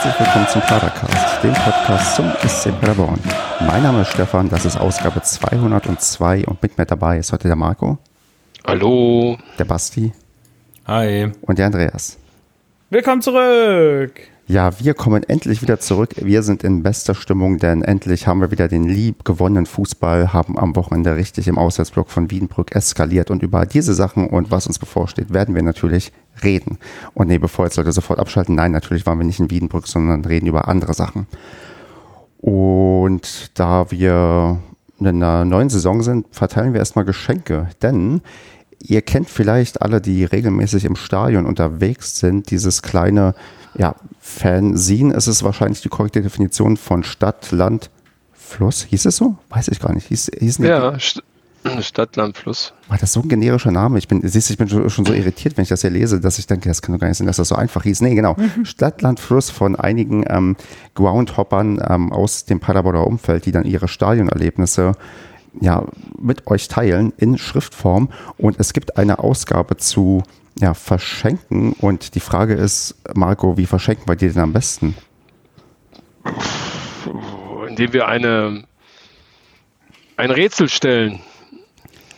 herzlich willkommen zum Padercast, dem Podcast zum SC Paderborn. Mein Name ist Stefan, das ist Ausgabe 202 und mit mir dabei ist heute der Marco. Hallo. Der Basti. Hi. Und der Andreas. Willkommen zurück. Ja, wir kommen endlich wieder zurück. Wir sind in bester Stimmung, denn endlich haben wir wieder den lieb gewonnenen Fußball, haben am Wochenende richtig im Auswärtsblock von Wiedenbrück eskaliert und über diese Sachen und was uns bevorsteht, werden wir natürlich reden. Und nee, bevor jetzt Leute sofort abschalten, nein, natürlich waren wir nicht in Wiedenbrück, sondern reden über andere Sachen. Und da wir in einer neuen Saison sind, verteilen wir erstmal Geschenke, denn ihr kennt vielleicht alle, die regelmäßig im Stadion unterwegs sind, dieses kleine ja, Fanzine ist es wahrscheinlich die korrekte Definition von Stadt, Land, Fluss. Hieß es so? Weiß ich gar nicht. Hieß, hieß ja, St Stadt, Land, Fluss. War das so ein generischer Name? Ich bin, siehst, ich bin schon so irritiert, wenn ich das hier lese, dass ich denke, das kann doch gar nicht sein, dass das so einfach hieß. Nee, genau. Mhm. Stadt, Land, Fluss von einigen ähm, Groundhoppern ähm, aus dem Paderborner Umfeld, die dann ihre Stadionerlebnisse ja, mit euch teilen in Schriftform. Und es gibt eine Ausgabe zu ja, verschenken. Und die Frage ist, Marco, wie verschenken wir dir denn am besten? Indem wir eine, ein Rätsel stellen.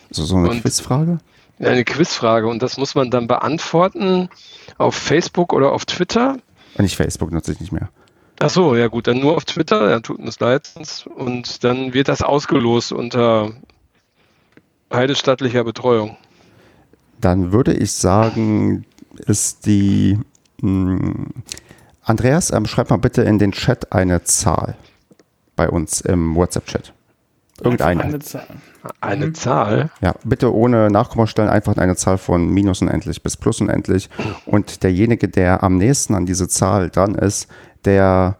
So, so eine und Quizfrage? Eine Quizfrage. Und das muss man dann beantworten auf Facebook oder auf Twitter. Und nicht Facebook nutze ich nicht mehr. Ach so, ja gut, dann nur auf Twitter, ja, tut uns leid. Und dann wird das ausgelost unter heidestattlicher Betreuung. Dann würde ich sagen, ist die mh, hm, Andreas, ähm, schreib mal bitte in den Chat eine Zahl bei uns im WhatsApp-Chat. Irgendeine. Eine Zahl. Eine mhm. Zahl? Ja, bitte ohne Nachkommastellen einfach eine Zahl von minus unendlich bis plus unendlich. Und derjenige, der am nächsten an diese Zahl dran ist, der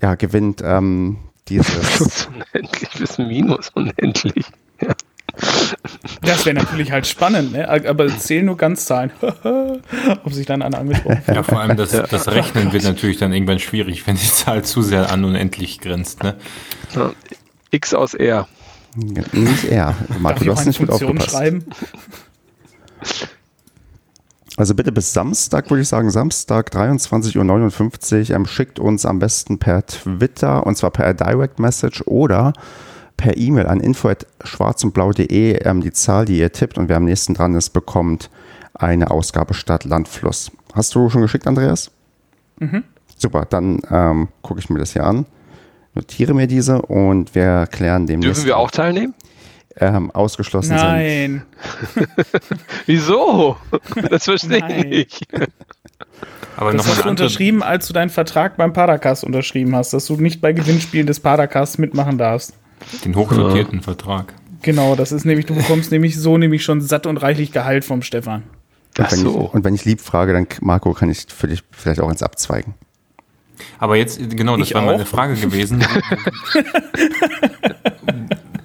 ja, gewinnt ähm, dieses. Plus unendlich bis minus unendlich. Ja. Das wäre natürlich halt spannend, ne? aber zählen nur Ganzzahlen. Ob sich dann einer angesprochen Ja, vor allem das, das Rechnen wird natürlich dann irgendwann schwierig, wenn die Zahl zu sehr an unendlich grenzt. Ne? X aus R. Nicht R. Marco, du hast nicht gut aufgepasst. Schreiben? Also bitte bis Samstag, würde ich sagen, Samstag 23.59 Uhr, ähm, schickt uns am besten per Twitter und zwar per Direct Message oder per E-Mail an info.schwarzundblau.de ähm, die Zahl, die ihr tippt und wer am nächsten dran ist, bekommt eine Ausgabe Stadt, Land, Fluss. Hast du schon geschickt, Andreas? Mhm. Super, dann ähm, gucke ich mir das hier an, notiere mir diese und wir klären demnächst. Dürfen wir auch teilnehmen? Ähm, ausgeschlossen Nein. sind. Wieso? Das verstehe ich nicht. Aber das hast du unterschrieben, als du deinen Vertrag beim Padercast unterschrieben hast, dass du nicht bei Gewinnspielen des Padercasts mitmachen darfst. Den hochdotierten ja. Vertrag. Genau, das ist nämlich, du bekommst nämlich so nämlich schon satt und reichlich Gehalt vom Stefan. Und wenn, so. ich, und wenn ich lieb frage, dann Marco, kann ich für dich vielleicht auch ins Abzweigen. Aber jetzt, genau, das ich war auch. meine Frage gewesen.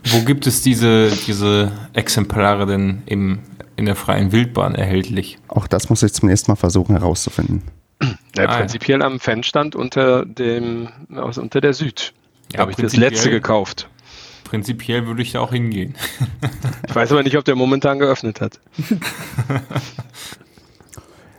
Wo gibt es diese, diese Exemplare denn im, in der freien Wildbahn erhältlich? Auch das muss ich zum nächsten Mal versuchen herauszufinden. Ja, ah, prinzipiell ja. am Fanstand unter dem, also unter der Süd. Ja, habe ich das letzte gekauft. Prinzipiell würde ich da auch hingehen. ich weiß aber nicht, ob der momentan geöffnet hat.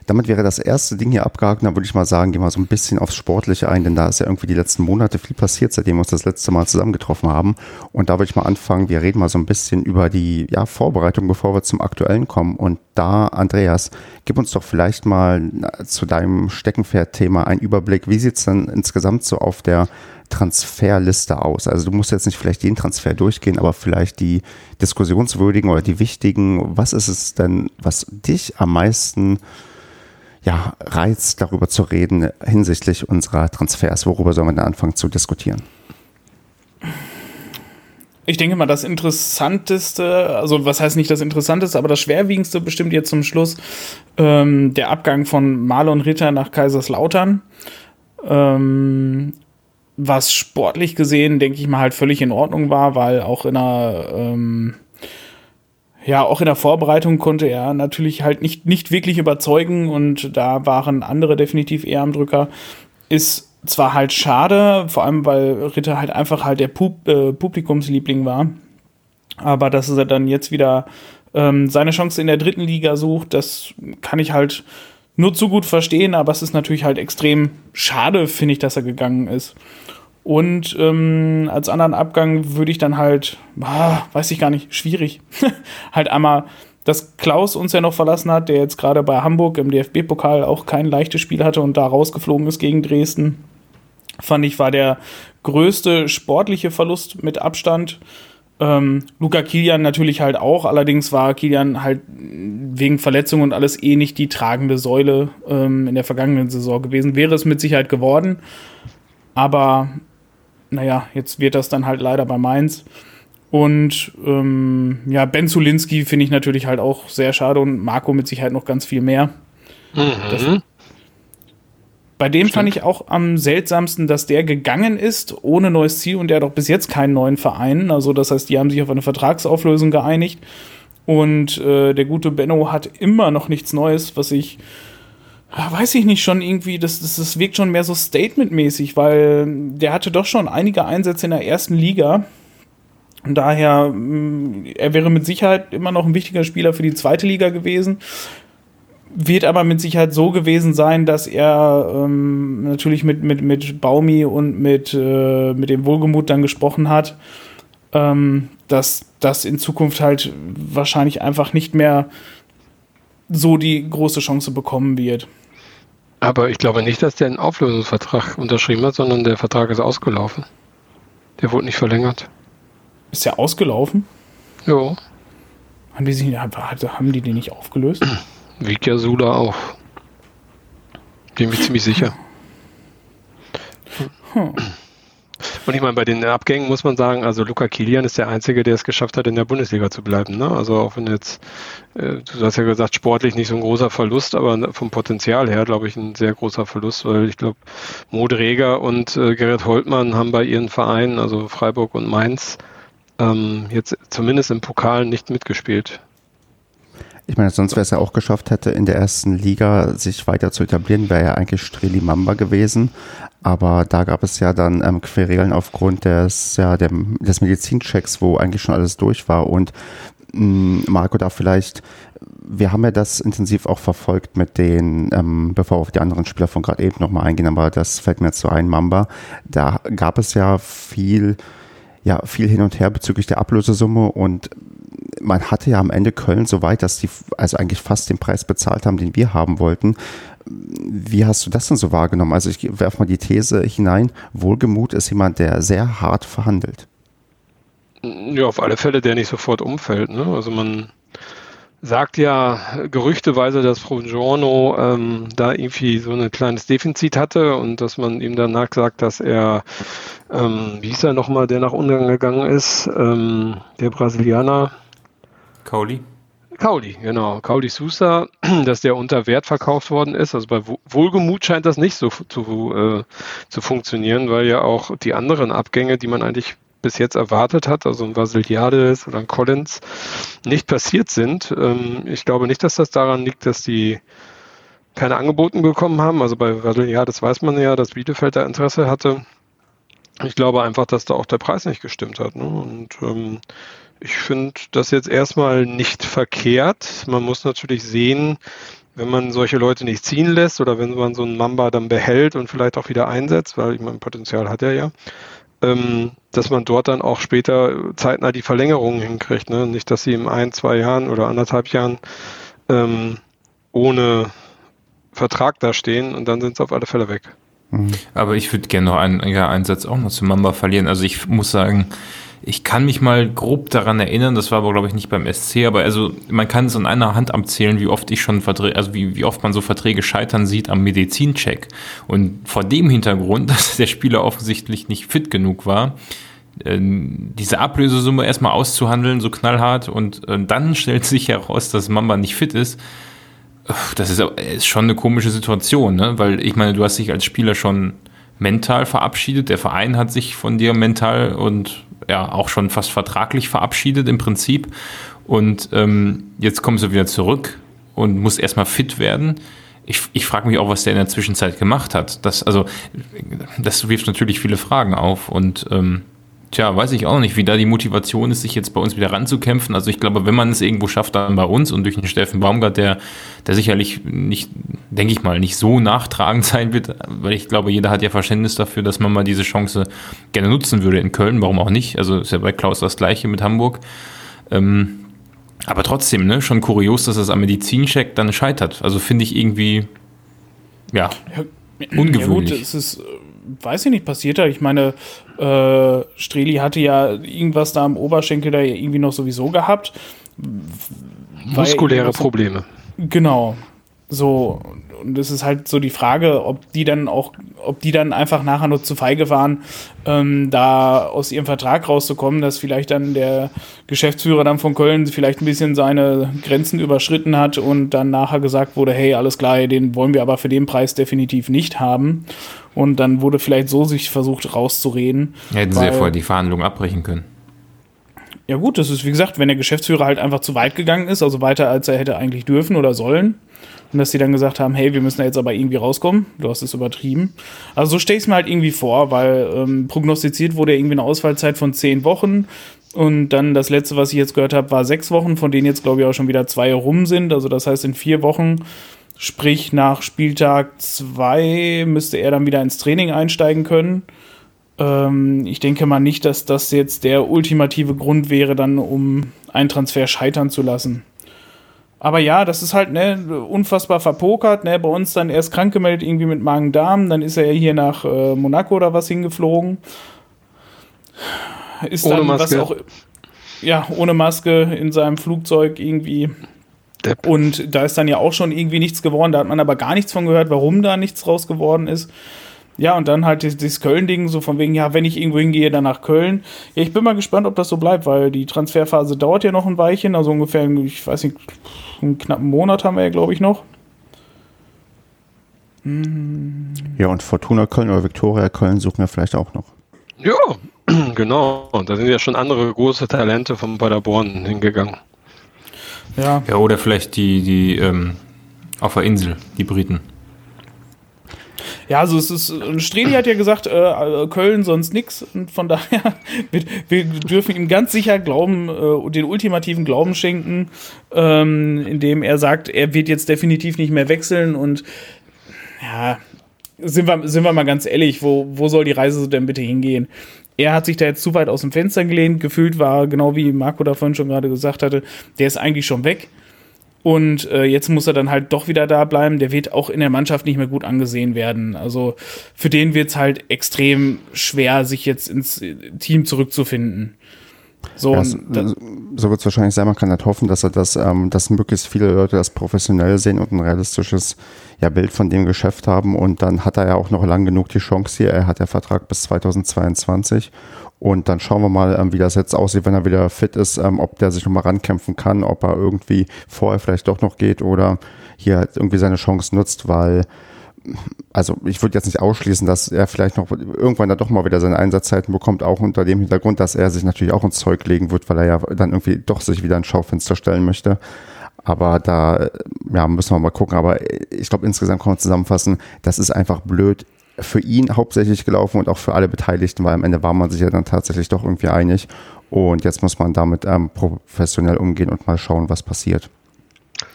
Damit wäre das erste Ding hier abgehakt. Da würde ich mal sagen, gehen wir so ein bisschen aufs Sportliche ein, denn da ist ja irgendwie die letzten Monate viel passiert, seitdem wir uns das letzte Mal zusammengetroffen haben. Und da würde ich mal anfangen. Wir reden mal so ein bisschen über die ja, Vorbereitung, bevor wir zum Aktuellen kommen. Und da, Andreas, gib uns doch vielleicht mal zu deinem Steckenpferd-Thema einen Überblick. Wie sieht es denn insgesamt so auf der Transferliste aus? Also du musst jetzt nicht vielleicht jeden Transfer durchgehen, aber vielleicht die diskussionswürdigen oder die wichtigen. Was ist es denn, was dich am meisten ja, reizt, darüber zu reden hinsichtlich unserer Transfers? Worüber sollen wir denn anfangen zu diskutieren? Ich denke mal, das Interessanteste, also was heißt nicht das Interessanteste, aber das Schwerwiegendste bestimmt jetzt zum Schluss ähm, der Abgang von Marlon Ritter nach Kaiserslautern. Ähm, was sportlich gesehen, denke ich mal, halt völlig in Ordnung war, weil auch in einer, ähm, ja, auch in der Vorbereitung konnte er natürlich halt nicht, nicht wirklich überzeugen und da waren andere definitiv eher am Drücker. Ist zwar halt schade, vor allem weil Ritter halt einfach halt der Pub äh, Publikumsliebling war, aber dass er dann jetzt wieder ähm, seine Chance in der dritten Liga sucht, das kann ich halt nur zu gut verstehen, aber es ist natürlich halt extrem schade, finde ich, dass er gegangen ist. Und ähm, als anderen Abgang würde ich dann halt, ah, weiß ich gar nicht, schwierig, halt einmal, dass Klaus uns ja noch verlassen hat, der jetzt gerade bei Hamburg im DFB-Pokal auch kein leichtes Spiel hatte und da rausgeflogen ist gegen Dresden, fand ich, war der größte sportliche Verlust mit Abstand. Ähm, Luca Kilian natürlich halt auch, allerdings war Kilian halt wegen Verletzungen und alles eh nicht die tragende Säule ähm, in der vergangenen Saison gewesen. Wäre es mit Sicherheit geworden, aber naja, jetzt wird das dann halt leider bei Mainz. Und ähm, ja, Ben Zulinski finde ich natürlich halt auch sehr schade und Marco mit Sicherheit noch ganz viel mehr. Mhm. Das, bei dem Stimmt. fand ich auch am seltsamsten, dass der gegangen ist ohne neues Ziel und der hat auch bis jetzt keinen neuen Verein. Also das heißt, die haben sich auf eine Vertragsauflösung geeinigt und äh, der gute Benno hat immer noch nichts Neues, was ich weiß ich nicht schon irgendwie, das, das, das wirkt schon mehr so statementmäßig, weil der hatte doch schon einige Einsätze in der ersten Liga. Und daher, mm, er wäre mit Sicherheit immer noch ein wichtiger Spieler für die zweite Liga gewesen wird aber mit Sicherheit so gewesen sein, dass er ähm, natürlich mit, mit, mit Baumi und mit, äh, mit dem Wohlgemut dann gesprochen hat, ähm, dass das in Zukunft halt wahrscheinlich einfach nicht mehr so die große Chance bekommen wird. Aber ich glaube nicht, dass der einen Auflösungsvertrag unterschrieben hat, sondern der Vertrag ist ausgelaufen. Der wurde nicht verlängert. Ist der ausgelaufen? Ja. Haben die, sich, haben die den nicht aufgelöst? Vika Sula auch. Bin mir ziemlich sicher. Hm. Und ich meine, bei den Abgängen muss man sagen, also Luca Kilian ist der Einzige, der es geschafft hat, in der Bundesliga zu bleiben. Ne? Also auch wenn jetzt, äh, du hast ja gesagt, sportlich nicht so ein großer Verlust, aber vom Potenzial her, glaube ich, ein sehr großer Verlust, weil ich glaube, Modreger und äh, Gerrit Holtmann haben bei ihren Vereinen, also Freiburg und Mainz, ähm, jetzt zumindest im Pokal nicht mitgespielt. Ich meine, sonst wäre es ja auch geschafft hätte, in der ersten Liga sich weiter zu etablieren, wäre ja eigentlich Streli Mamba gewesen. Aber da gab es ja dann ähm, Querelen aufgrund des, ja, dem, des Medizinchecks, wo eigentlich schon alles durch war. Und mh, mm, Marco, da vielleicht, wir haben ja das intensiv auch verfolgt mit den, ähm, bevor wir auf die anderen Spieler von gerade eben nochmal eingehen, aber das fällt mir jetzt so ein, Mamba. Da gab es ja viel, ja, viel hin und her bezüglich der Ablösesumme und man hatte ja am Ende Köln so weit, dass die also eigentlich fast den Preis bezahlt haben, den wir haben wollten. Wie hast du das denn so wahrgenommen? Also ich werfe mal die These hinein, Wohlgemut ist jemand, der sehr hart verhandelt. Ja, auf alle Fälle, der nicht sofort umfällt. Ne? Also man sagt ja gerüchteweise, dass Frogiorno ähm, da irgendwie so ein kleines Defizit hatte und dass man ihm danach sagt, dass er, ähm, wie hieß er nochmal, der nach Ungarn gegangen ist, ähm, der Brasilianer, Kauli? Kauli, genau. Kauli Sousa, dass der unter Wert verkauft worden ist. Also bei Wohlgemut scheint das nicht so zu, äh, zu funktionieren, weil ja auch die anderen Abgänge, die man eigentlich bis jetzt erwartet hat, also ein Vasiliades oder ein Collins, nicht passiert sind. Ähm, ich glaube nicht, dass das daran liegt, dass die keine Angeboten bekommen haben. Also bei Vasiliades weiß man ja, dass Bielefeld da Interesse hatte. Ich glaube einfach, dass da auch der Preis nicht gestimmt hat. Ne? Und ähm, ich finde das jetzt erstmal nicht verkehrt. Man muss natürlich sehen, wenn man solche Leute nicht ziehen lässt oder wenn man so einen Mamba dann behält und vielleicht auch wieder einsetzt, weil ich mein Potenzial hat er ja, ähm, dass man dort dann auch später zeitnah die Verlängerungen hinkriegt. Ne? Nicht, dass sie in ein, zwei Jahren oder anderthalb Jahren ähm, ohne Vertrag da stehen und dann sind sie auf alle Fälle weg. Mhm. Aber ich würde gerne noch einen, ja, einen Satz auch noch zu Mamba verlieren. Also ich muss sagen, ich kann mich mal grob daran erinnern, das war aber, glaube ich, nicht beim SC, aber also man kann es an einer Hand abzählen, wie oft ich schon Verträge, also wie, wie oft man so Verträge scheitern sieht am Medizincheck. Und vor dem Hintergrund, dass der Spieler offensichtlich nicht fit genug war, äh, diese Ablösesumme erstmal auszuhandeln, so knallhart, und äh, dann stellt sich heraus, dass Mamba nicht fit ist. Das ist, ist schon eine komische Situation, ne? weil ich meine, du hast dich als Spieler schon mental verabschiedet, der Verein hat sich von dir mental und ja auch schon fast vertraglich verabschiedet im Prinzip. Und ähm, jetzt kommst du wieder zurück und musst erstmal fit werden. Ich, ich frage mich auch, was der in der Zwischenzeit gemacht hat. Das, also, das wirft natürlich viele Fragen auf. Und ähm, Tja, weiß ich auch nicht, wie da die Motivation ist, sich jetzt bei uns wieder ranzukämpfen. Also ich glaube, wenn man es irgendwo schafft, dann bei uns und durch den Steffen Baumgart, der, der sicherlich nicht, denke ich mal, nicht so nachtragend sein wird, weil ich glaube, jeder hat ja Verständnis dafür, dass man mal diese Chance gerne nutzen würde in Köln, warum auch nicht. Also ist ja bei Klaus das gleiche mit Hamburg. Ähm, aber trotzdem, ne, schon kurios, dass das am Medizincheck dann scheitert. Also finde ich irgendwie, ja, ungewöhnlich. Ja gut, es ist, weiß ich nicht, passiert da. Ich meine, äh, Streli hatte ja irgendwas da am Oberschenkel da irgendwie noch sowieso gehabt. Muskuläre Probleme. Genau. So, und es ist halt so die Frage, ob die dann auch, ob die dann einfach nachher nur zu feige waren, ähm, da aus ihrem Vertrag rauszukommen, dass vielleicht dann der Geschäftsführer dann von Köln vielleicht ein bisschen seine Grenzen überschritten hat und dann nachher gesagt wurde, hey, alles klar, den wollen wir aber für den Preis definitiv nicht haben. Und dann wurde vielleicht so sich versucht rauszureden. Hätten sie ja vorher die Verhandlungen abbrechen können. Ja gut, das ist wie gesagt, wenn der Geschäftsführer halt einfach zu weit gegangen ist, also weiter als er hätte eigentlich dürfen oder sollen, und dass sie dann gesagt haben, hey, wir müssen da jetzt aber irgendwie rauskommen. Du hast es übertrieben. Also so stelle ich es mir halt irgendwie vor, weil ähm, prognostiziert wurde irgendwie eine Ausfallzeit von zehn Wochen. Und dann das letzte, was ich jetzt gehört habe, war sechs Wochen, von denen jetzt, glaube ich, auch schon wieder zwei rum sind. Also das heißt, in vier Wochen, sprich nach Spieltag zwei, müsste er dann wieder ins Training einsteigen können. Ähm, ich denke mal nicht, dass das jetzt der ultimative Grund wäre, dann um einen Transfer scheitern zu lassen. Aber ja, das ist halt ne, unfassbar verpokert. Ne? Bei uns dann erst krank gemeldet, irgendwie mit Magen-Darm. Dann ist er ja hier nach äh, Monaco oder was hingeflogen. Ist ohne dann Maske. was auch. Ja, ohne Maske in seinem Flugzeug irgendwie. Depp. Und da ist dann ja auch schon irgendwie nichts geworden. Da hat man aber gar nichts von gehört, warum da nichts raus geworden ist. Ja, und dann halt dieses Köln-Ding, so von wegen, ja, wenn ich irgendwo hingehe, dann nach Köln. Ja, ich bin mal gespannt, ob das so bleibt, weil die Transferphase dauert ja noch ein Weilchen, also ungefähr, ich weiß nicht, einen knappen Monat haben wir ja, glaube ich, noch. Ja, und Fortuna Köln oder Viktoria Köln suchen wir vielleicht auch noch. Ja, genau. Da sind ja schon andere große Talente von Paderborn hingegangen. Ja. Ja, oder vielleicht die, die ähm, auf der Insel, die Briten. Ja, also es ist, Streli hat ja gesagt, äh, Köln sonst nix und von daher, wir, wir, dürfen ihm ganz sicher Glauben, äh, den ultimativen Glauben schenken, ähm, indem er sagt, er wird jetzt definitiv nicht mehr wechseln und ja, sind wir, sind wir mal ganz ehrlich, wo, wo soll die Reise denn bitte hingehen? Er hat sich da jetzt zu weit aus dem Fenster gelehnt, gefühlt war, genau wie Marco davon schon gerade gesagt hatte, der ist eigentlich schon weg. Und äh, jetzt muss er dann halt doch wieder da bleiben. Der wird auch in der Mannschaft nicht mehr gut angesehen werden. Also für den wird es halt extrem schwer, sich jetzt ins Team zurückzufinden. So, ja, so, so wird es wahrscheinlich sein. Man kann halt hoffen, dass er das, ähm, dass möglichst viele Leute das professionell sehen und ein realistisches ja, Bild von dem Geschäft haben. Und dann hat er ja auch noch lang genug die Chance hier. Er hat ja Vertrag bis 2022 und dann schauen wir mal, ähm, wie das jetzt aussieht, wenn er wieder fit ist, ähm, ob der sich nochmal rankämpfen kann, ob er irgendwie vorher vielleicht doch noch geht oder hier halt irgendwie seine Chance nutzt, weil also ich würde jetzt nicht ausschließen, dass er vielleicht noch irgendwann da doch mal wieder seine Einsatzzeiten bekommt, auch unter dem Hintergrund, dass er sich natürlich auch ins Zeug legen wird, weil er ja dann irgendwie doch sich wieder ins Schaufenster stellen möchte. Aber da ja, müssen wir mal gucken. Aber ich glaube, insgesamt kann man zusammenfassen, das ist einfach blöd für ihn hauptsächlich gelaufen und auch für alle Beteiligten, weil am Ende war man sich ja dann tatsächlich doch irgendwie einig. Und jetzt muss man damit ähm, professionell umgehen und mal schauen, was passiert.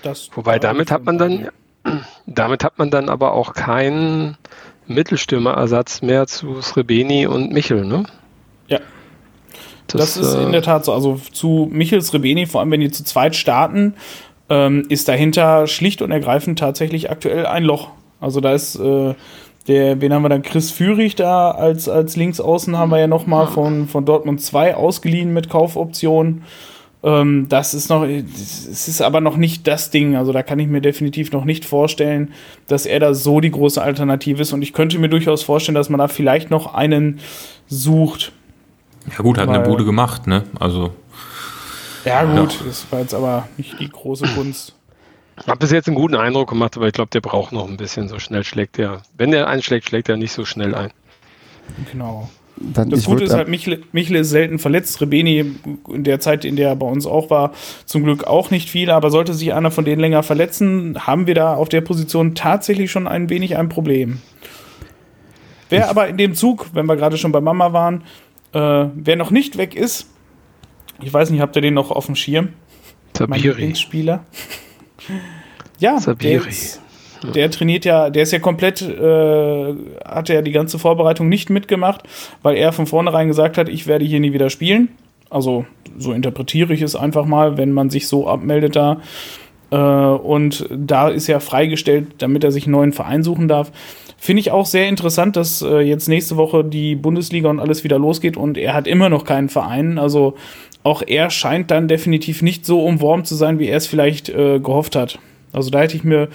Das Wobei damit hat man dann, damit hat man dann aber auch keinen Mittelstürmerersatz mehr zu Srebeni und Michel, ne? Ja. Das, das ist in der Tat so. Also zu Michel Srebeni, vor allem wenn die zu zweit starten, ähm, ist dahinter schlicht und ergreifend tatsächlich aktuell ein Loch. Also da ist äh, der, wen haben wir dann? Chris Führig da als, als Linksaußen haben wir ja nochmal von, von Dortmund 2 ausgeliehen mit Kaufoption. Ähm, das ist noch, es ist aber noch nicht das Ding. Also da kann ich mir definitiv noch nicht vorstellen, dass er da so die große Alternative ist. Und ich könnte mir durchaus vorstellen, dass man da vielleicht noch einen sucht. Ja gut, hat Weil, eine Bude gemacht, ne? Also. Ja gut, ja. das war jetzt aber nicht die große Kunst. Hat bis jetzt einen guten Eindruck gemacht, aber ich glaube, der braucht noch ein bisschen. So schnell schlägt er. Wenn er einschlägt, schlägt er nicht so schnell ein. Genau. Dann das Gute ist halt, Michle, Michle ist selten verletzt. Rebeni in der Zeit, in der er bei uns auch war, zum Glück auch nicht viel. Aber sollte sich einer von denen länger verletzen, haben wir da auf der Position tatsächlich schon ein wenig ein Problem. Wer aber in dem Zug, wenn wir gerade schon bei Mama waren, Äh, wer noch nicht weg ist, ich weiß nicht, habt ihr den noch auf dem Schirm? Sabiri. Spieler. Ja, Sabiri. Der, ist, der, trainiert ja, der ist ja komplett, äh, hat ja die ganze Vorbereitung nicht mitgemacht, weil er von vornherein gesagt hat, ich werde hier nie wieder spielen. Also so interpretiere ich es einfach mal, wenn man sich so abmeldet da. Äh, und da ist er freigestellt, damit er sich einen neuen Verein suchen darf. Finde ich auch sehr interessant, dass äh, jetzt nächste Woche die Bundesliga und alles wieder losgeht und er hat immer noch keinen Verein. Also auch er scheint dann definitiv nicht so umworben zu sein, wie er es vielleicht äh, gehofft hat. Also da hätte ich mir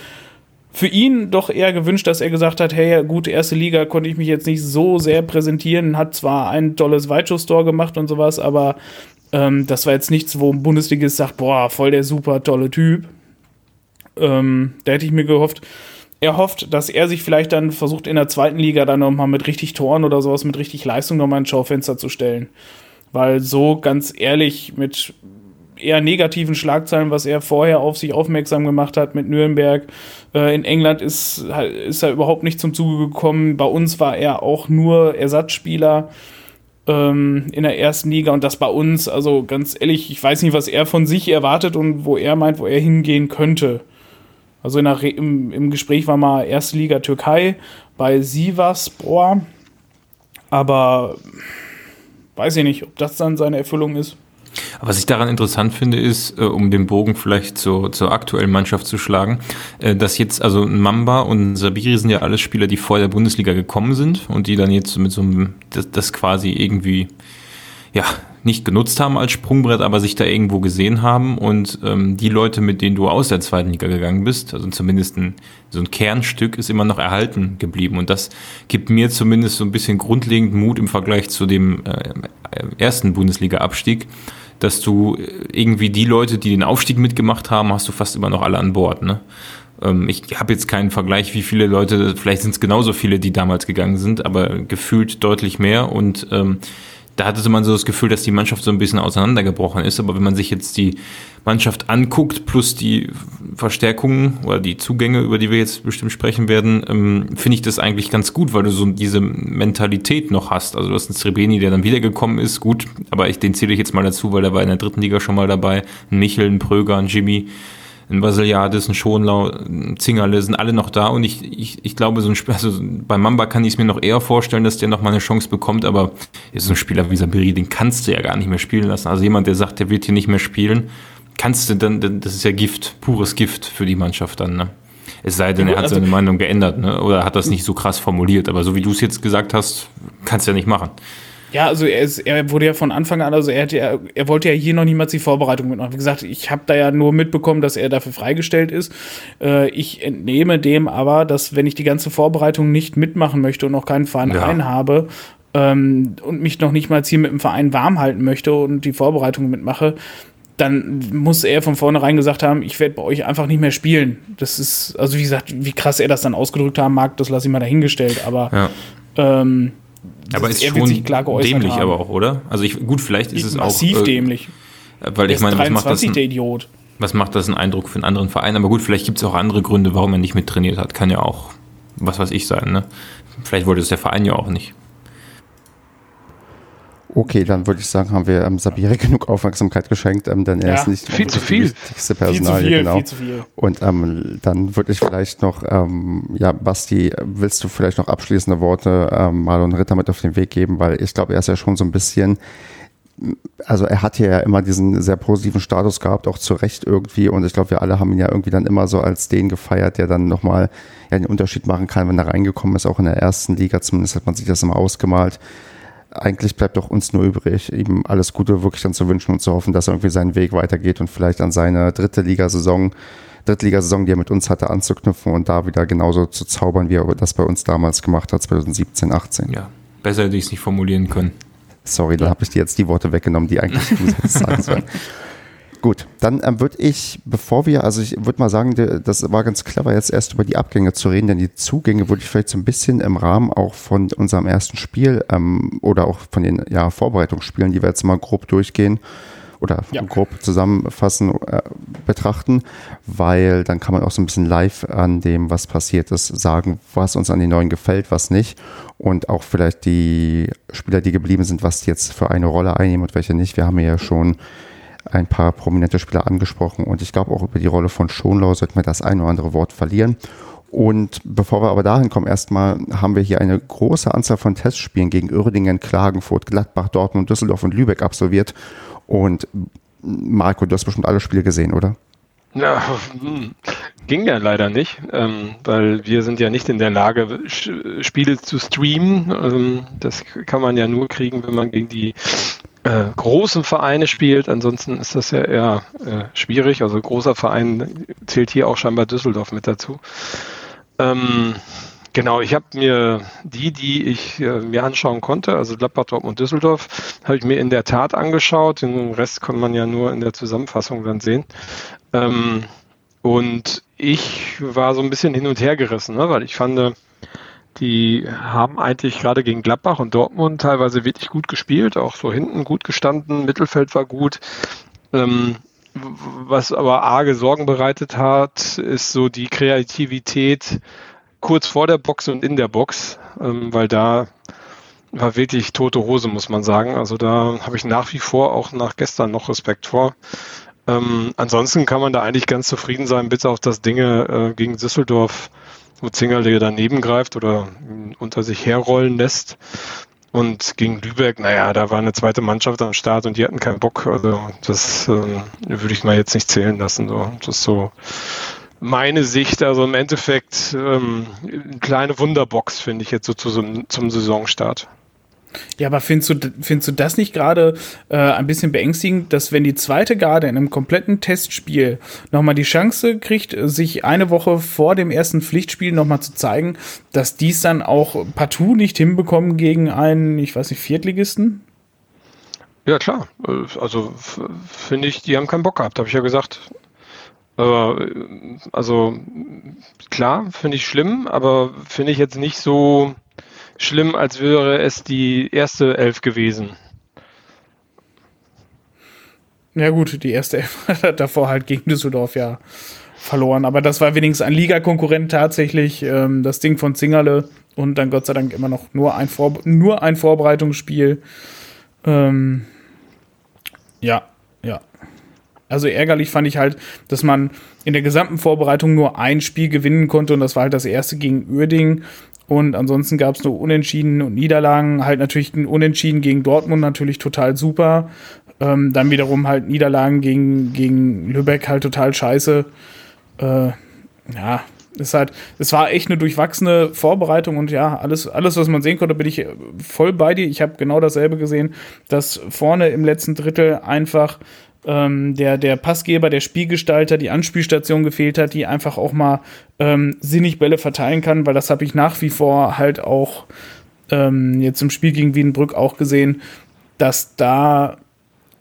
für ihn doch eher gewünscht, dass er gesagt hat, hey, gut, erste Liga konnte ich mich jetzt nicht so sehr präsentieren, hat zwar ein tolles Weitschuss-Store gemacht und sowas, aber ähm, das war jetzt nichts, wo ein Bundesligist sagt, boah, voll der super tolle Typ. Ähm, da hätte ich mir gehofft, er hofft, dass er sich vielleicht dann versucht, in der zweiten Liga dann nochmal mit richtig Toren oder sowas, mit richtig Leistung nochmal ins Schaufenster zu stellen. Weil so ganz ehrlich, mit eher negativen Schlagzeilen, was er vorher auf sich aufmerksam gemacht hat mit Nürnberg. Äh, in England ist, ist er überhaupt nicht zum Zuge gekommen. Bei uns war er auch nur Ersatzspieler ähm, in der ersten Liga und das bei uns. Also ganz ehrlich, ich weiß nicht, was er von sich erwartet und wo er meint, wo er hingehen könnte. Also in der im, im Gespräch war mal erste Liga Türkei bei Sivasspor. Aber weiß ich nicht, ob das dann seine Erfüllung ist. Was ich daran interessant finde, ist, äh, um den Bogen vielleicht zur, zur aktuellen Mannschaft zu schlagen, äh, dass jetzt, also Mamba und Sabiri sind ja alles Spieler, die vor der Bundesliga gekommen sind und die dann jetzt mit so einem, das, das quasi irgendwie, ja, nicht genutzt haben als Sprungbrett, aber sich da irgendwo gesehen haben und ähm, die Leute, mit denen du aus der zweiten Liga gegangen bist, also zumindest ein, so ein Kernstück, ist immer noch erhalten geblieben und das gibt mir zumindest so ein bisschen grundlegend Mut im Vergleich zu dem äh, ersten Bundesliga-Abstieg, dass du irgendwie die Leute, die den Aufstieg mitgemacht haben, hast du fast immer noch alle an Bord. Ne? Ähm, ich habe jetzt keinen Vergleich, wie viele Leute, vielleicht sind es genauso viele, die damals gegangen sind, aber gefühlt deutlich mehr und ähm, da hatte man so das Gefühl, dass die Mannschaft so ein bisschen auseinandergebrochen ist. Aber wenn man sich jetzt die Mannschaft anguckt, plus die Verstärkungen oder die Zugänge, über die wir jetzt bestimmt sprechen werden, ähm, finde ich das eigentlich ganz gut, weil du so diese Mentalität noch hast. Also du hast einen Srebeni, der dann wiedergekommen ist, gut, aber ich, den zähle ich jetzt mal dazu, weil er war in der dritten Liga schon mal dabei. Ein Michel, ein Pröger, ein Jimmy, ein Basiliadis, ein Schonlau, ein Zingerle sind alle noch da und ich, ich, ich glaube, so ein Spiel, also bei Mamba kann ich es mir noch eher vorstellen, dass der noch mal eine Chance bekommt, aber ist so ein Spieler wie Sabiri, den kannst du ja gar nicht mehr spielen lassen. Also jemand, der sagt, der wird hier nicht mehr spielen, kannst du dann, das ist ja Gift, pures Gift für die Mannschaft dann, ne? Es sei denn, er hat also, seine Meinung geändert, ne? Oder hat das nicht so krass formuliert. Aber so wie du es jetzt gesagt hast, kannst du ja nicht machen. Ja, also er, ist, er wurde ja von Anfang an, also er, hat ja, er wollte ja hier noch niemals die Vorbereitung mitmachen. Wie gesagt, ich habe da ja nur mitbekommen, dass er dafür freigestellt ist. Äh, ich entnehme dem aber, dass wenn ich die ganze Vorbereitung nicht mitmachen möchte und noch keinen Verein ja. habe ähm, und mich noch nicht mal hier mit dem Verein warm halten möchte und die Vorbereitung mitmache, dann muss er von vornherein gesagt haben, ich werde bei euch einfach nicht mehr spielen. Das ist, also wie gesagt, wie krass er das dann ausgedrückt haben mag, das lasse ich mal dahingestellt, aber ja. ähm, aber ist er schon dämlich haben. aber auch, oder? Also ich, gut, vielleicht ist es massiv auch... Massiv äh, dämlich. Weil ich meine, was macht das ein, der Idiot. Was macht das einen Eindruck für einen anderen Verein? Aber gut, vielleicht gibt es auch andere Gründe, warum er nicht mittrainiert hat. Kann ja auch, was weiß ich, sein. Ne? Vielleicht wollte es der Verein ja auch nicht. Okay, dann würde ich sagen, haben wir ähm, Sabire genug Aufmerksamkeit geschenkt, ähm, denn er ja, ist nicht viel zu viel. wichtigste Personalie, viel viel, genau. Viel zu viel. Und ähm, dann würde ich vielleicht noch, ähm, ja, Basti, willst du vielleicht noch abschließende Worte ähm, Marlon Ritter mit auf den Weg geben, weil ich glaube, er ist ja schon so ein bisschen also er hat ja immer diesen sehr positiven Status gehabt, auch zu Recht irgendwie. Und ich glaube, wir alle haben ihn ja irgendwie dann immer so als den gefeiert, der dann nochmal ja, den Unterschied machen kann, wenn er reingekommen ist, auch in der ersten Liga. Zumindest hat man sich das immer ausgemalt eigentlich bleibt doch uns nur übrig, ihm alles Gute wirklich dann zu wünschen und zu hoffen, dass er irgendwie seinen Weg weitergeht und vielleicht an seine dritte Ligasaison, Drittligasaison, die er mit uns hatte, anzuknüpfen und da wieder genauso zu zaubern, wie er das bei uns damals gemacht hat, 2017, 18. Ja, besser hätte ich es nicht formulieren können. Sorry, dann habe ich dir jetzt die Worte weggenommen, die eigentlich du sagen sollen. Gut, dann ähm, würde ich, bevor wir, also ich würde mal sagen, das war ganz clever, jetzt erst über die Abgänge zu reden, denn die Zugänge würde ich vielleicht so ein bisschen im Rahmen auch von unserem ersten Spiel ähm, oder auch von den ja, Vorbereitungsspielen, die wir jetzt mal grob durchgehen oder ja. grob zusammenfassen, äh, betrachten, weil dann kann man auch so ein bisschen live an dem, was passiert ist, sagen, was uns an den neuen gefällt, was nicht und auch vielleicht die Spieler, die geblieben sind, was die jetzt für eine Rolle einnehmen und welche nicht. Wir haben ja schon ein paar prominente Spieler angesprochen und ich glaube auch über die Rolle von Schonlau sollten wir das ein oder andere Wort verlieren. Und bevor wir aber dahin kommen, erstmal haben wir hier eine große Anzahl von Testspielen gegen Uerdingen, Klagenfurt, Gladbach, Dortmund, Düsseldorf und Lübeck absolviert. Und Marco, du hast bestimmt alle Spiele gesehen, oder? Ja, hm, ging ja leider nicht, ähm, weil wir sind ja nicht in der Lage, Spiele zu streamen. Ähm, das kann man ja nur kriegen, wenn man gegen die äh, großen Vereine spielt. Ansonsten ist das ja eher äh, schwierig. Also großer Verein zählt hier auch scheinbar Düsseldorf mit dazu. Ähm, genau, ich habe mir die, die ich äh, mir anschauen konnte, also Gladbach, Dortmund, Düsseldorf, habe ich mir in der Tat angeschaut. Den Rest kann man ja nur in der Zusammenfassung dann sehen. Ähm, und ich war so ein bisschen hin und her gerissen, ne, weil ich fand, die haben eigentlich gerade gegen Gladbach und Dortmund teilweise wirklich gut gespielt, auch so hinten gut gestanden, Mittelfeld war gut. Ähm, was aber arge Sorgen bereitet hat, ist so die Kreativität kurz vor der Box und in der Box, ähm, weil da war wirklich tote Hose, muss man sagen. Also da habe ich nach wie vor auch nach gestern noch Respekt vor. Ähm, ansonsten kann man da eigentlich ganz zufrieden sein, bis auf das Dinge äh, gegen Düsseldorf, wo Zingerle daneben greift oder unter sich herrollen lässt. Und gegen Lübeck, naja, da war eine zweite Mannschaft am Start und die hatten keinen Bock. Also das ähm, würde ich mal jetzt nicht zählen lassen. So. Das ist so meine Sicht. Also im Endeffekt ähm, eine kleine Wunderbox, finde ich jetzt so zu, zum Saisonstart. Ja, aber findest du, findest du das nicht gerade äh, ein bisschen beängstigend, dass wenn die zweite Garde in einem kompletten Testspiel nochmal die Chance kriegt, sich eine Woche vor dem ersten Pflichtspiel nochmal zu zeigen, dass dies dann auch partout nicht hinbekommen gegen einen, ich weiß nicht, Viertligisten? Ja, klar. Äh, also finde ich, die haben keinen Bock gehabt, habe ich ja gesagt. Aber, also klar, finde ich schlimm, aber finde ich jetzt nicht so schlimm, als wäre es die erste Elf gewesen. Ja gut, die erste Elf hat davor halt gegen Düsseldorf ja verloren. Aber das war wenigstens ein Ligakonkurrent tatsächlich. Ähm, das Ding von Zingerle und dann Gott sei Dank immer noch nur ein, Vor nur ein Vorbereitungsspiel. Ähm, ja, ja. Also ärgerlich fand ich halt, dass man in der gesamten Vorbereitung nur ein Spiel gewinnen konnte und das war halt das erste gegen Uerdingen und ansonsten gab es nur Unentschieden und Niederlagen. Halt natürlich ein Unentschieden gegen Dortmund natürlich total super. Ähm, dann wiederum halt Niederlagen gegen, gegen Lübeck halt total scheiße. Äh, ja, ist halt, es war echt eine durchwachsene Vorbereitung und ja, alles, alles, was man sehen konnte, bin ich voll bei dir. Ich habe genau dasselbe gesehen, dass vorne im letzten Drittel einfach ähm, der, der Passgeber, der Spielgestalter, die Anspielstation gefehlt hat, die einfach auch mal ähm, sinnig Bälle verteilen kann, weil das habe ich nach wie vor halt auch ähm, jetzt im Spiel gegen Wiedenbrück auch gesehen, dass da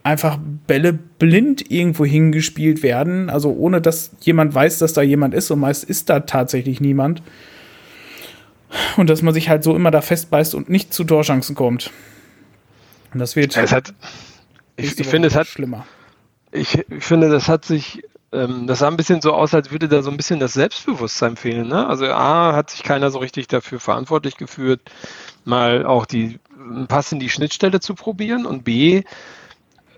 einfach Bälle blind irgendwo hingespielt werden, also ohne dass jemand weiß, dass da jemand ist und meist ist da tatsächlich niemand. Und dass man sich halt so immer da festbeißt und nicht zu Torchancen kommt. Und das wird. Es hat, ich, ich finde, es hat schlimmer ich, finde, das hat sich, ähm, das sah ein bisschen so aus, als würde da so ein bisschen das Selbstbewusstsein fehlen. Ne? Also A, hat sich keiner so richtig dafür verantwortlich geführt, mal auch die Pass in die Schnittstelle zu probieren und B,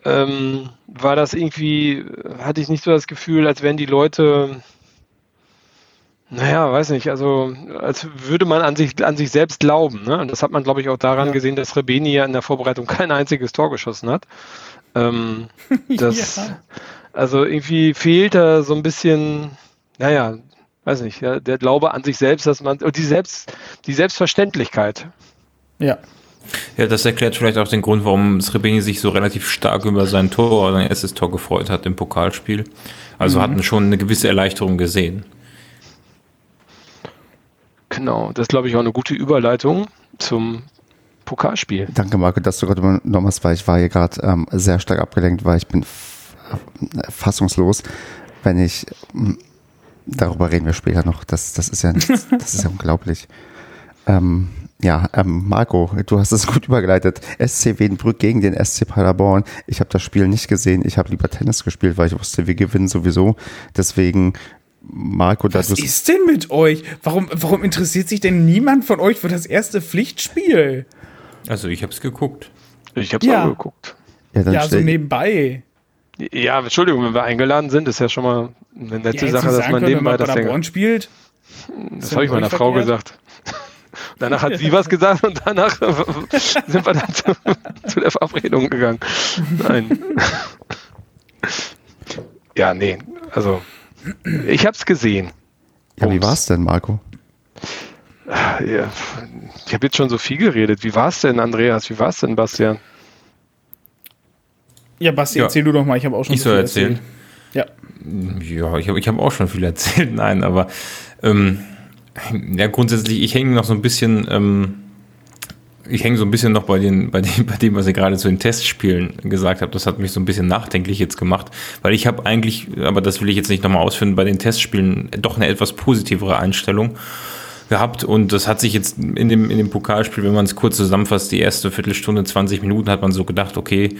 ähm, war das irgendwie, hatte ich nicht so das Gefühl, als wären die Leute, naja, weiß nicht, also als würde man an sich, an sich selbst glauben. Ne? Und das hat man, glaube ich, auch daran ja. gesehen, dass Rebeni ja in der Vorbereitung kein einziges Tor geschossen hat. Ähm, das, ja. Also irgendwie fehlt da so ein bisschen, naja, weiß nicht, ja, der Glaube an sich selbst, dass man, die, Selbst, die Selbstverständlichkeit. Ja. Ja, das erklärt vielleicht auch den Grund, warum Srebeni sich so relativ stark über sein Tor, sein erstes Tor gefreut hat im Pokalspiel. Also mhm. hatten schon eine gewisse Erleichterung gesehen. Genau, das ist, glaube ich, auch eine gute Überleitung zum Pokalspiel. Danke, Marco, dass du gerade übernommen hast, weil ich war hier gerade ähm, sehr stark abgelenkt, weil ich bin fassungslos, wenn ich darüber reden wir später noch. Das, das ist ja das ist ja unglaublich. Ähm, Ja, ähm, Marco, du hast es gut übergeleitet. SC Wiedenbrück gegen den SC Paderborn. Ich habe das Spiel nicht gesehen. Ich habe lieber Tennis gespielt, weil ich wusste, wir gewinnen sowieso. Deswegen, Marco, Was ist denn mit euch? Warum, warum interessiert sich denn niemand von euch für das erste Pflichtspiel? Also ich habe es geguckt. Ich habe es Ja. auch geguckt. Ja, dann Ja, so nebenbei. Ja, Entschuldigung, wenn wir eingeladen sind, ist ja schon mal eine nette hättest Sache, dass man können, nebenbei wenn das man Ding. Spielt. Das ja habe ich meiner Frau verkehrt. gesagt. Danach hat sie was gesagt und danach sind wir dann zu, zu der Verabredung gegangen. Nein. Ja, nee, also ich habe es gesehen. ja, wie Bums. war's denn, Marco? Ja, ich habe jetzt schon so viel geredet. Wie war es denn, Andreas? Wie war es denn, Bastian? Ja, Basti, Ja. erzähl du doch mal. Ich habe auch schon Ich so soll viel erzählen. Ja. Ja, ich habe ich hab auch schon viel erzählt. Nein, aber ähm, ja, grundsätzlich, ich hänge noch so ein bisschen, ähm, ich hänge so ein bisschen noch bei, den, bei, dem, bei dem, was ihr gerade zu den Testspielen gesagt habt. Das hat mich so ein bisschen nachdenklich jetzt gemacht, weil ich habe eigentlich, aber das will ich jetzt nicht nochmal ausführen, bei den Testspielen doch eine etwas positivere Einstellung gehabt und das hat sich jetzt in dem, in dem Pokalspiel, wenn man es kurz zusammenfasst, die erste Viertelstunde, 20 Minuten hat man so gedacht, okay,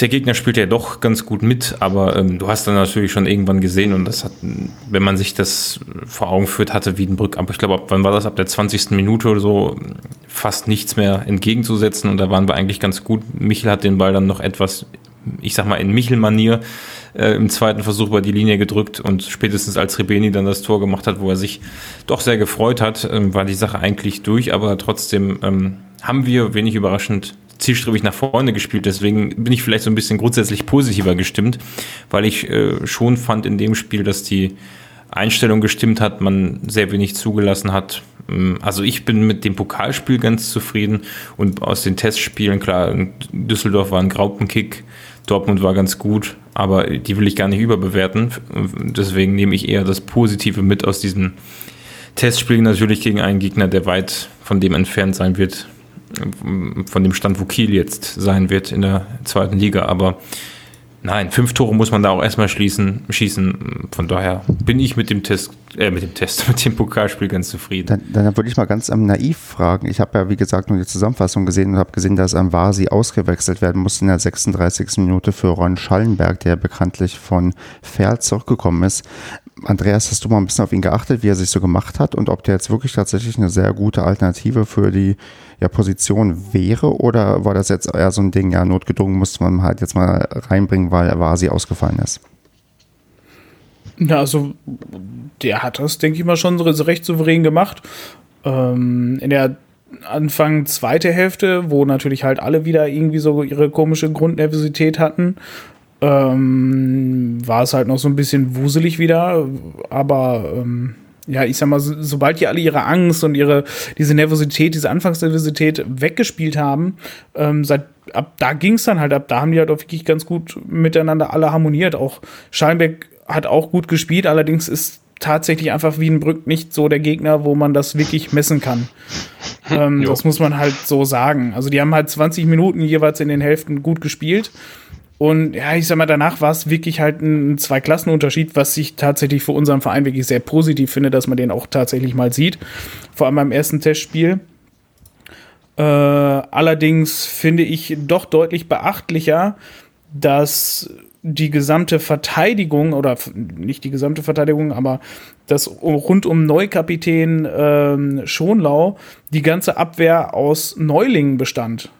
der Gegner spielt ja doch ganz gut mit, aber ähm, du hast dann natürlich schon irgendwann gesehen und das hat, wenn man sich das vor Augen führt, hatte Wiedenbrück, aber ich glaube, ab wann war das? Ab der 20. Minute oder so fast nichts mehr entgegenzusetzen und da waren wir eigentlich ganz gut. Michel hat den Ball dann noch etwas, ich sag mal, in Michel-Manier äh, im zweiten Versuch über die Linie gedrückt und spätestens als Rebeni dann das Tor gemacht hat, wo er sich doch sehr gefreut hat, ähm, war die Sache eigentlich durch, aber trotzdem ähm, haben wir, wenig überraschend, zielstrebig nach vorne gespielt. Deswegen bin ich vielleicht so ein bisschen grundsätzlich positiver gestimmt, weil ich äh, schon fand in dem Spiel, dass die Einstellung gestimmt hat, man sehr wenig zugelassen hat. Ähm, Also ich bin mit dem Pokalspiel ganz zufrieden und aus den Testspielen, klar, Düsseldorf war ein Graupenkick, Dortmund war ganz gut, aber die will ich gar nicht überbewerten. Deswegen nehme ich eher das Positive mit aus diesem Testspiel natürlich gegen einen Gegner, der weit von dem entfernt sein wird, von dem Stand, wo Kiel jetzt sein wird in der zweiten Liga. Aber nein, fünf Tore muss man da auch erstmal schließen, schießen. Von daher bin ich mit dem Test, äh, mit dem Test, mit dem Pokalspiel ganz zufrieden. Dann, dann würde ich mal ganz ähm, naiv fragen. Ich habe ja, wie gesagt, nur die Zusammenfassung gesehen und habe gesehen, dass am Vasi ausgewechselt werden musste in der 36. Minute für Ron Schallenberg, der bekanntlich von Ferl zurückgekommen ist. Andreas, hast du mal ein bisschen auf ihn geachtet, wie er sich so gemacht hat und ob der jetzt wirklich tatsächlich eine sehr gute Alternative für die ja, Position wäre oder war das jetzt eher so ein Ding, ja, notgedrungen musste man halt jetzt mal reinbringen, weil Vasi ausgefallen ist? Ja, also der hat das, denke ich mal, schon recht souverän gemacht. Ähm, in der Anfang zweite Hälfte, wo natürlich halt alle wieder irgendwie so ihre komische Grundnervosität hatten, ähm, war es halt noch so ein bisschen wuselig wieder. Aber ähm, ja, ich sag mal, so, sobald die alle ihre Angst und ihre diese Nervosität, diese Anfangsnervosität weggespielt haben, ähm, seit ab da ging es dann halt ab. Da haben die halt auch wirklich ganz gut miteinander alle harmoniert. Auch Schallenberg hat auch gut gespielt, allerdings ist tatsächlich einfach Wiedenbrück nicht so der Gegner, wo man das wirklich messen kann. ähm, das muss man halt so sagen. Also die haben halt 20 Minuten jeweils in den Hälften gut gespielt. Und ja, ich sag mal, danach war es wirklich halt ein Zwei-Klassen-Unterschied, was ich tatsächlich für unseren Verein wirklich sehr positiv finde, dass man den auch tatsächlich mal sieht. Vor allem beim ersten Testspiel. Äh, allerdings finde ich doch deutlich beachtlicher, dass die gesamte Verteidigung oder nicht die gesamte Verteidigung, aber das rund um Neukapitän ähm, Schonlau die ganze Abwehr aus Neulingen bestand.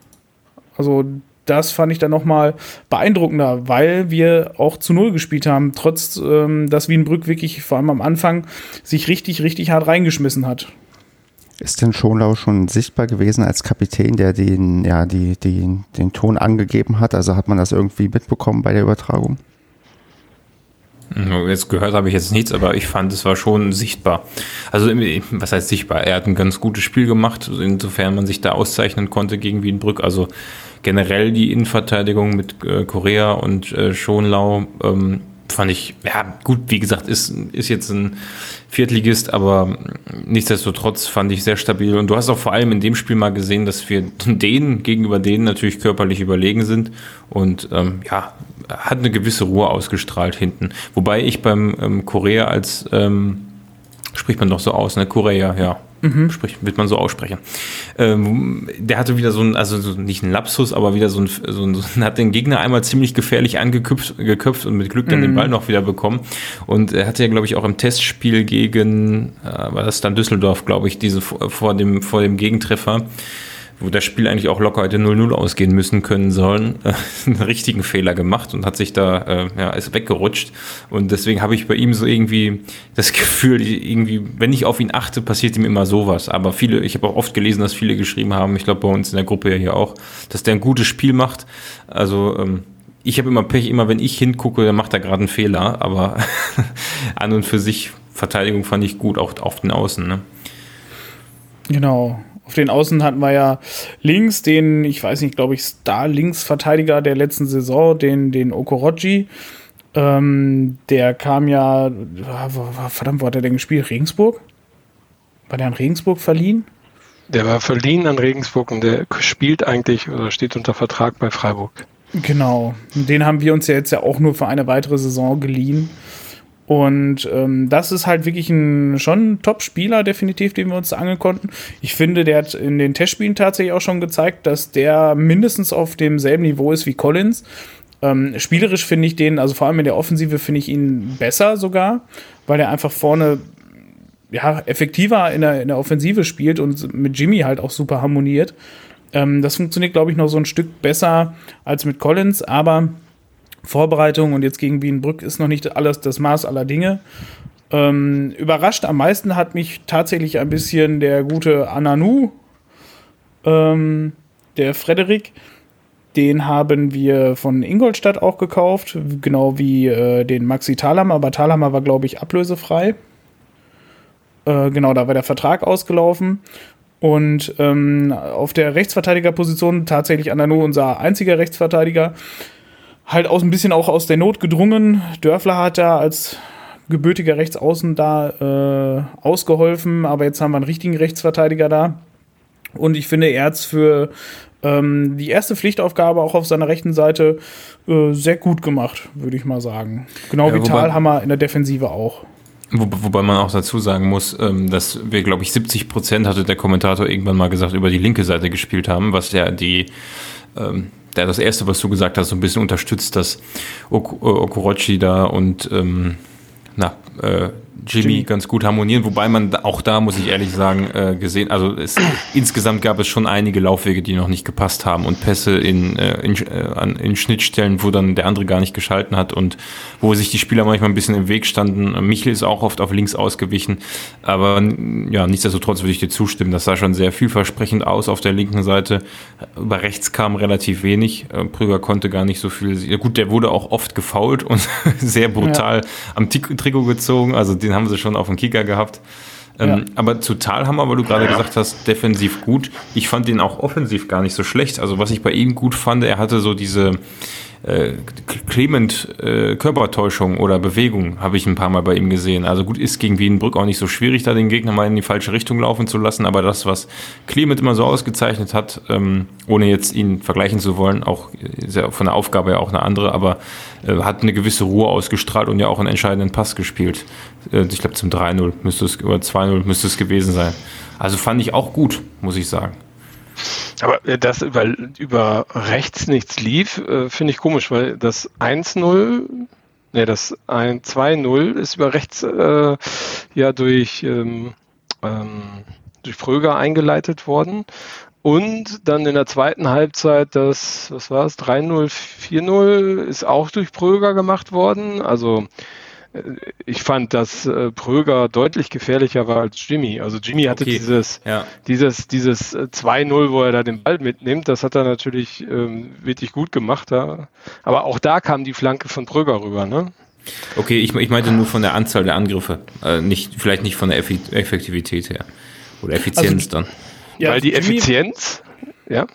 Also das fand ich dann noch mal beeindruckender, weil wir auch zu Null gespielt haben, trotz ähm, dass Wienbrück wirklich vor allem am Anfang sich richtig, richtig hart reingeschmissen hat. Ist denn Schonlau schon sichtbar gewesen als Kapitän, der den, ja, die, die, den Ton angegeben hat? Also hat man das irgendwie mitbekommen bei der Übertragung? Jetzt gehört habe ich jetzt nichts, aber ich fand, es war schon sichtbar. Also, was heißt sichtbar? Er hat ein ganz gutes Spiel gemacht, insofern man sich da auszeichnen konnte gegen Wienbrück. Also generell die Innenverteidigung mit äh, Korea und äh, Schonlau ähm, fand ich, ja, gut, wie gesagt, ist, ist jetzt ein Viertligist, aber nichtsdestotrotz fand ich sehr stabil. Und du hast auch vor allem in dem Spiel mal gesehen, dass wir denen gegenüber denen natürlich körperlich überlegen sind. Und ähm, ja, hat eine gewisse Ruhe ausgestrahlt hinten. Wobei ich beim ähm, Korea als ähm, spricht man doch so aus, ne? Korea, ja. Mhm. Sprich, wird man so aussprechen. Ähm, der hatte wieder so ein, also so nicht ein Lapsus, aber wieder so ein, so ein, hat den Gegner einmal ziemlich gefährlich angeköpft geköpft und mit Glück dann mhm. den Ball noch wieder bekommen. Und er hatte ja, glaube ich, auch im Testspiel gegen, äh, war das dann Düsseldorf, glaube ich, diese vor dem, vor dem Gegentreffer wo das Spiel eigentlich auch locker hätte 0-0 ausgehen müssen können sollen, äh, einen richtigen Fehler gemacht und hat sich da, äh, ja, ist weggerutscht. Und deswegen habe ich bei ihm so irgendwie das Gefühl, irgendwie, wenn ich auf ihn achte, passiert ihm immer sowas. Aber viele, ich habe auch oft gelesen, dass viele geschrieben haben, ich glaube bei uns in der Gruppe ja hier auch, dass der ein gutes Spiel macht. Also, ähm, ich habe immer Pech, immer wenn ich hingucke, dann macht er gerade einen Fehler, aber an und für sich Verteidigung fand ich gut, auch auf den Außen. Ne? Genau. Auf den Außen hatten wir ja links den, ich weiß nicht, glaube ich, Star-Linksverteidiger der letzten Saison, den, den Okoroji. Ähm, der kam ja, verdammt, wo hat er denn gespielt? Regensburg? War der an Regensburg verliehen? Der war verliehen an Regensburg und der spielt eigentlich oder steht unter Vertrag bei Freiburg. Genau. Den haben wir uns ja jetzt ja auch nur für eine weitere Saison geliehen. Und ähm, das ist halt wirklich ein schon ein Top-Spieler, definitiv, den wir uns angeln konnten. Ich finde, der hat in den Testspielen tatsächlich auch schon gezeigt, dass der mindestens auf demselben Niveau ist wie Collins. Ähm, spielerisch finde ich den, also vor allem in der Offensive finde ich ihn besser sogar, weil er einfach vorne ja, effektiver in der, in der Offensive spielt und mit Jimmy halt auch super harmoniert. Ähm, das funktioniert, glaube ich, noch so ein Stück besser als mit Collins, aber Vorbereitung und jetzt gegen Bienenbrück ist noch nicht alles das Maß aller Dinge. Ähm, überrascht am meisten hat mich tatsächlich ein bisschen der gute Ananu, ähm, der Frederik. Den haben wir von Ingolstadt auch gekauft, genau wie äh, den Maxi Thalhammer, aber Thalhammer war, glaube ich, ablösefrei. Äh, genau, da war der Vertrag ausgelaufen. Und ähm, auf der Rechtsverteidigerposition tatsächlich Ananu unser einziger Rechtsverteidiger halt aus ein bisschen auch aus der Not gedrungen. Dörfler hat da als gebürtiger Rechtsaußen da äh, ausgeholfen, aber jetzt haben wir einen richtigen Rechtsverteidiger da. Und ich finde, er hat für ähm, die erste Pflichtaufgabe auch auf seiner rechten Seite äh, sehr gut gemacht, würde ich mal sagen. Genau ja, wie Talhammer in der Defensive auch. Wo, wobei man auch dazu sagen muss, ähm, dass wir, glaube ich, 70 Prozent, hatte der Kommentator irgendwann mal gesagt, über die linke Seite gespielt haben, was ja die ähm, der das erste, was du gesagt hast, so ein bisschen unterstützt, dass ok äh, Okorochi da und ähm, na, äh, Jimmy, Jimmy, ganz gut harmonieren, wobei man auch da, muss ich ehrlich sagen, äh, gesehen, also es, insgesamt gab es schon einige Laufwege, die noch nicht gepasst haben und Pässe in, äh, in, äh, in Schnittstellen, wo dann der andere gar nicht geschalten hat und wo sich die Spieler manchmal ein bisschen im Weg standen. Michel ist auch oft auf links ausgewichen, aber ja, nichtsdestotrotz würde ich dir zustimmen, das sah schon sehr vielversprechend aus auf der linken Seite. Über rechts kam relativ wenig, äh, Prüger konnte gar nicht so viel, ja, gut, der wurde auch oft gefault und sehr brutal ja. am Trikot gezogen, also den haben sie schon auf dem Kicker gehabt. Ähm, ja. Aber zu Talhammer, weil du gerade gesagt hast, defensiv gut. Ich fand den auch offensiv gar nicht so schlecht. Also was ich bei ihm gut fand, er hatte so diese, äh, Clement äh, Körpertäuschung oder Bewegung habe ich ein paar Mal bei ihm gesehen. Also gut, ist gegen Wienbrück auch nicht so schwierig, da den Gegner mal in die falsche Richtung laufen zu lassen, aber das, was Clement immer so ausgezeichnet hat, ähm, ohne jetzt ihn vergleichen zu wollen, auch ist ja von der Aufgabe ja auch eine andere, aber äh, hat eine gewisse Ruhe ausgestrahlt und ja auch einen entscheidenden Pass gespielt. Äh, ich glaube zum 3-0 müsste es, oder 2-0 müsste es gewesen sein. Also fand ich auch gut, muss ich sagen. Aber äh, dass über, über rechts nichts lief, äh, finde ich komisch, weil das 1-0, ne, das 2-0 ist über rechts äh, ja durch, ähm, ähm, durch Fröger eingeleitet worden. Und dann in der zweiten Halbzeit das, was war es, 3-0, 4-0 ist auch durch Pröger gemacht worden. Also ich fand, dass äh, Pröger deutlich gefährlicher war als Jimmy. Also Jimmy hatte okay. dieses, ja. dieses, dieses 2-0, äh, wo er da den Ball mitnimmt. Das hat er natürlich ähm, wirklich gut gemacht. Ja. Aber auch da kam die Flanke von Pröger rüber, ne? Okay, ich, ich meinte nur von der Anzahl der Angriffe, äh, nicht, vielleicht nicht von der Effektivität her. Oder Effizienz also, dann. Ja, Weil die Effizienz, ja.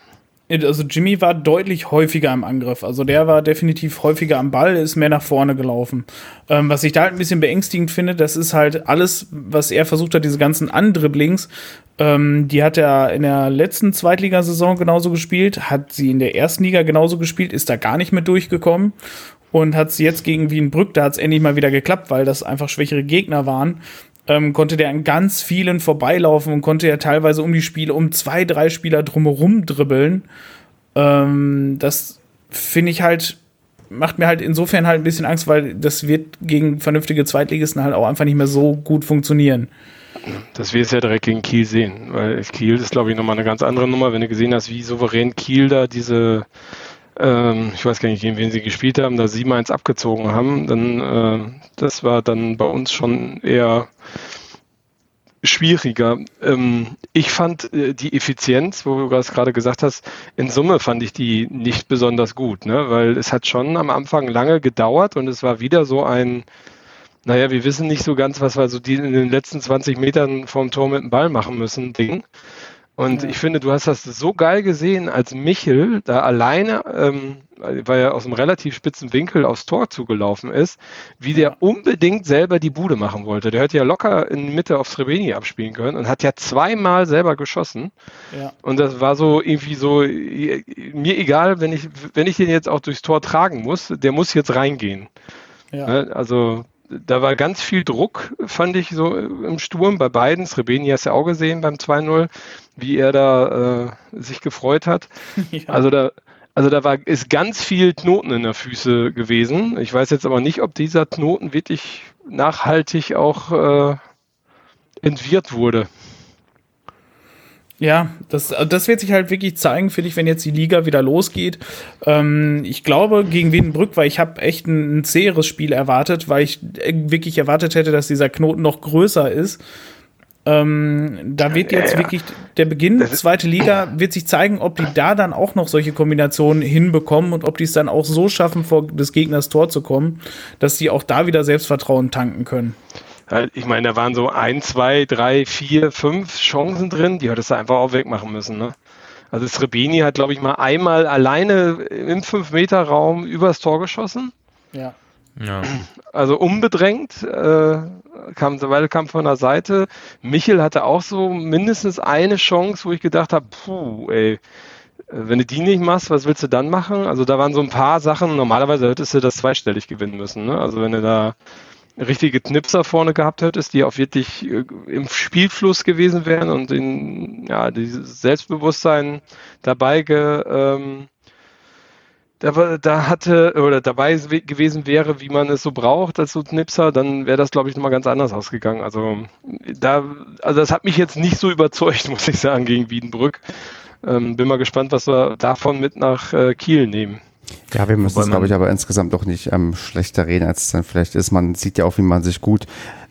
Also Jimmy war deutlich häufiger im Angriff. Also der war definitiv häufiger am Ball, ist mehr nach vorne gelaufen. Ähm, was ich da halt ein bisschen beängstigend finde, das ist halt alles, was er versucht hat, diese ganzen Andribblings, ähm, die hat er in der letzten Zweitligasaison genauso gespielt, hat sie in der ersten Liga genauso gespielt, ist da gar nicht mit durchgekommen und hat sie jetzt gegen Wienbrück, da hat es endlich mal wieder geklappt, weil das einfach schwächere Gegner waren ähm, konnte der an ganz vielen vorbeilaufen und konnte ja teilweise um die Spiele, um zwei, drei Spieler drumherum dribbeln. Ähm, das finde ich halt, macht mir halt insofern halt ein bisschen Angst, weil das wird gegen vernünftige Zweitligisten halt auch einfach nicht mehr so gut funktionieren. Das wir es ja direkt gegen Kiel sehen, weil Kiel ist, glaube ich, nochmal eine ganz andere Nummer, wenn du gesehen hast, wie souverän Kiel da diese ähm, ich weiß gar nicht, gegen wen sie gespielt haben, da 7-1 abgezogen haben, dann äh, das war dann bei uns schon eher schwieriger. Ähm, ich fand äh, die Effizienz, wo du das gerade gesagt hast, in Summe fand ich die nicht besonders gut, ne? weil es hat schon am Anfang lange gedauert und es war wieder so ein, naja, wir wissen nicht so ganz, was wir so die in den letzten 20 Metern vom Tor mit dem Ball machen müssen, Ding. Und ja. ich finde, du hast das so geil gesehen, als Michel da alleine, ähm, weil er aus einem relativ spitzen Winkel aufs Tor zugelaufen ist, wie der unbedingt selber die Bude machen wollte. Der hätte ja locker in Mitte auf Srebeni abspielen können und hat ja zweimal selber geschossen. Ja. Und das war so irgendwie so, mir egal, wenn ich, wenn ich den jetzt auch durchs Tor tragen muss, der muss jetzt reingehen. Ja. Ne, also da war ganz viel Druck, fand ich so im Sturm bei beiden. Srebeni hast du ja auch gesehen beim 2-0, wie er da äh, sich gefreut hat. Ja. Also da, also da war, ist ganz viel Knoten in der Füße gewesen. Ich weiß jetzt aber nicht, ob dieser Knoten wirklich nachhaltig auch äh, entwirrt wurde. Ja, das, das wird sich halt wirklich zeigen, finde ich, wenn jetzt die Liga wieder losgeht. Ähm, ich glaube, gegen Wiedenbrück, weil ich habe echt ein, ein zäheres Spiel erwartet, weil ich äh, wirklich erwartet hätte, dass dieser Knoten noch größer ist. Ähm, da wird jetzt ja, ja. wirklich der Beginn, zweite Liga, wird sich zeigen, ob die da dann auch noch solche Kombinationen hinbekommen und ob die es dann auch so schaffen, vor des Gegners Tor zu kommen, dass sie auch da wieder Selbstvertrauen tanken können ich meine, da waren so ein, zwei, drei, vier, fünf Chancen drin, die hättest du einfach auch wegmachen müssen. Ne? Also Srebeni hat, glaube ich, mal einmal alleine im 5-Meter-Raum übers Tor geschossen. Ja. ja. Also unbedrängt, äh, kam, weil kam von der Seite. Michel hatte auch so mindestens eine Chance, wo ich gedacht habe, puh, ey, wenn du die nicht machst, was willst du dann machen? Also da waren so ein paar Sachen, normalerweise hättest du das zweistellig gewinnen müssen. Ne? Also wenn du da richtige Knipser vorne gehabt hättest, die auch wirklich äh, im Spielfluss gewesen wären und in, ja, dieses Selbstbewusstsein dabei ge, ähm, da, da hatte oder dabei gewesen wäre, wie man es so braucht als so Knipser, dann wäre das, glaube ich, nochmal ganz anders ausgegangen. Also da, also das hat mich jetzt nicht so überzeugt, muss ich sagen, gegen Wiedenbrück. Ähm, bin mal gespannt, was wir davon mit nach äh, Kiel nehmen. Ja, wir müssen es, glaube ich, aber insgesamt doch nicht ähm, schlechter reden, als es dann vielleicht ist. Man sieht ja auch, wie man sich gut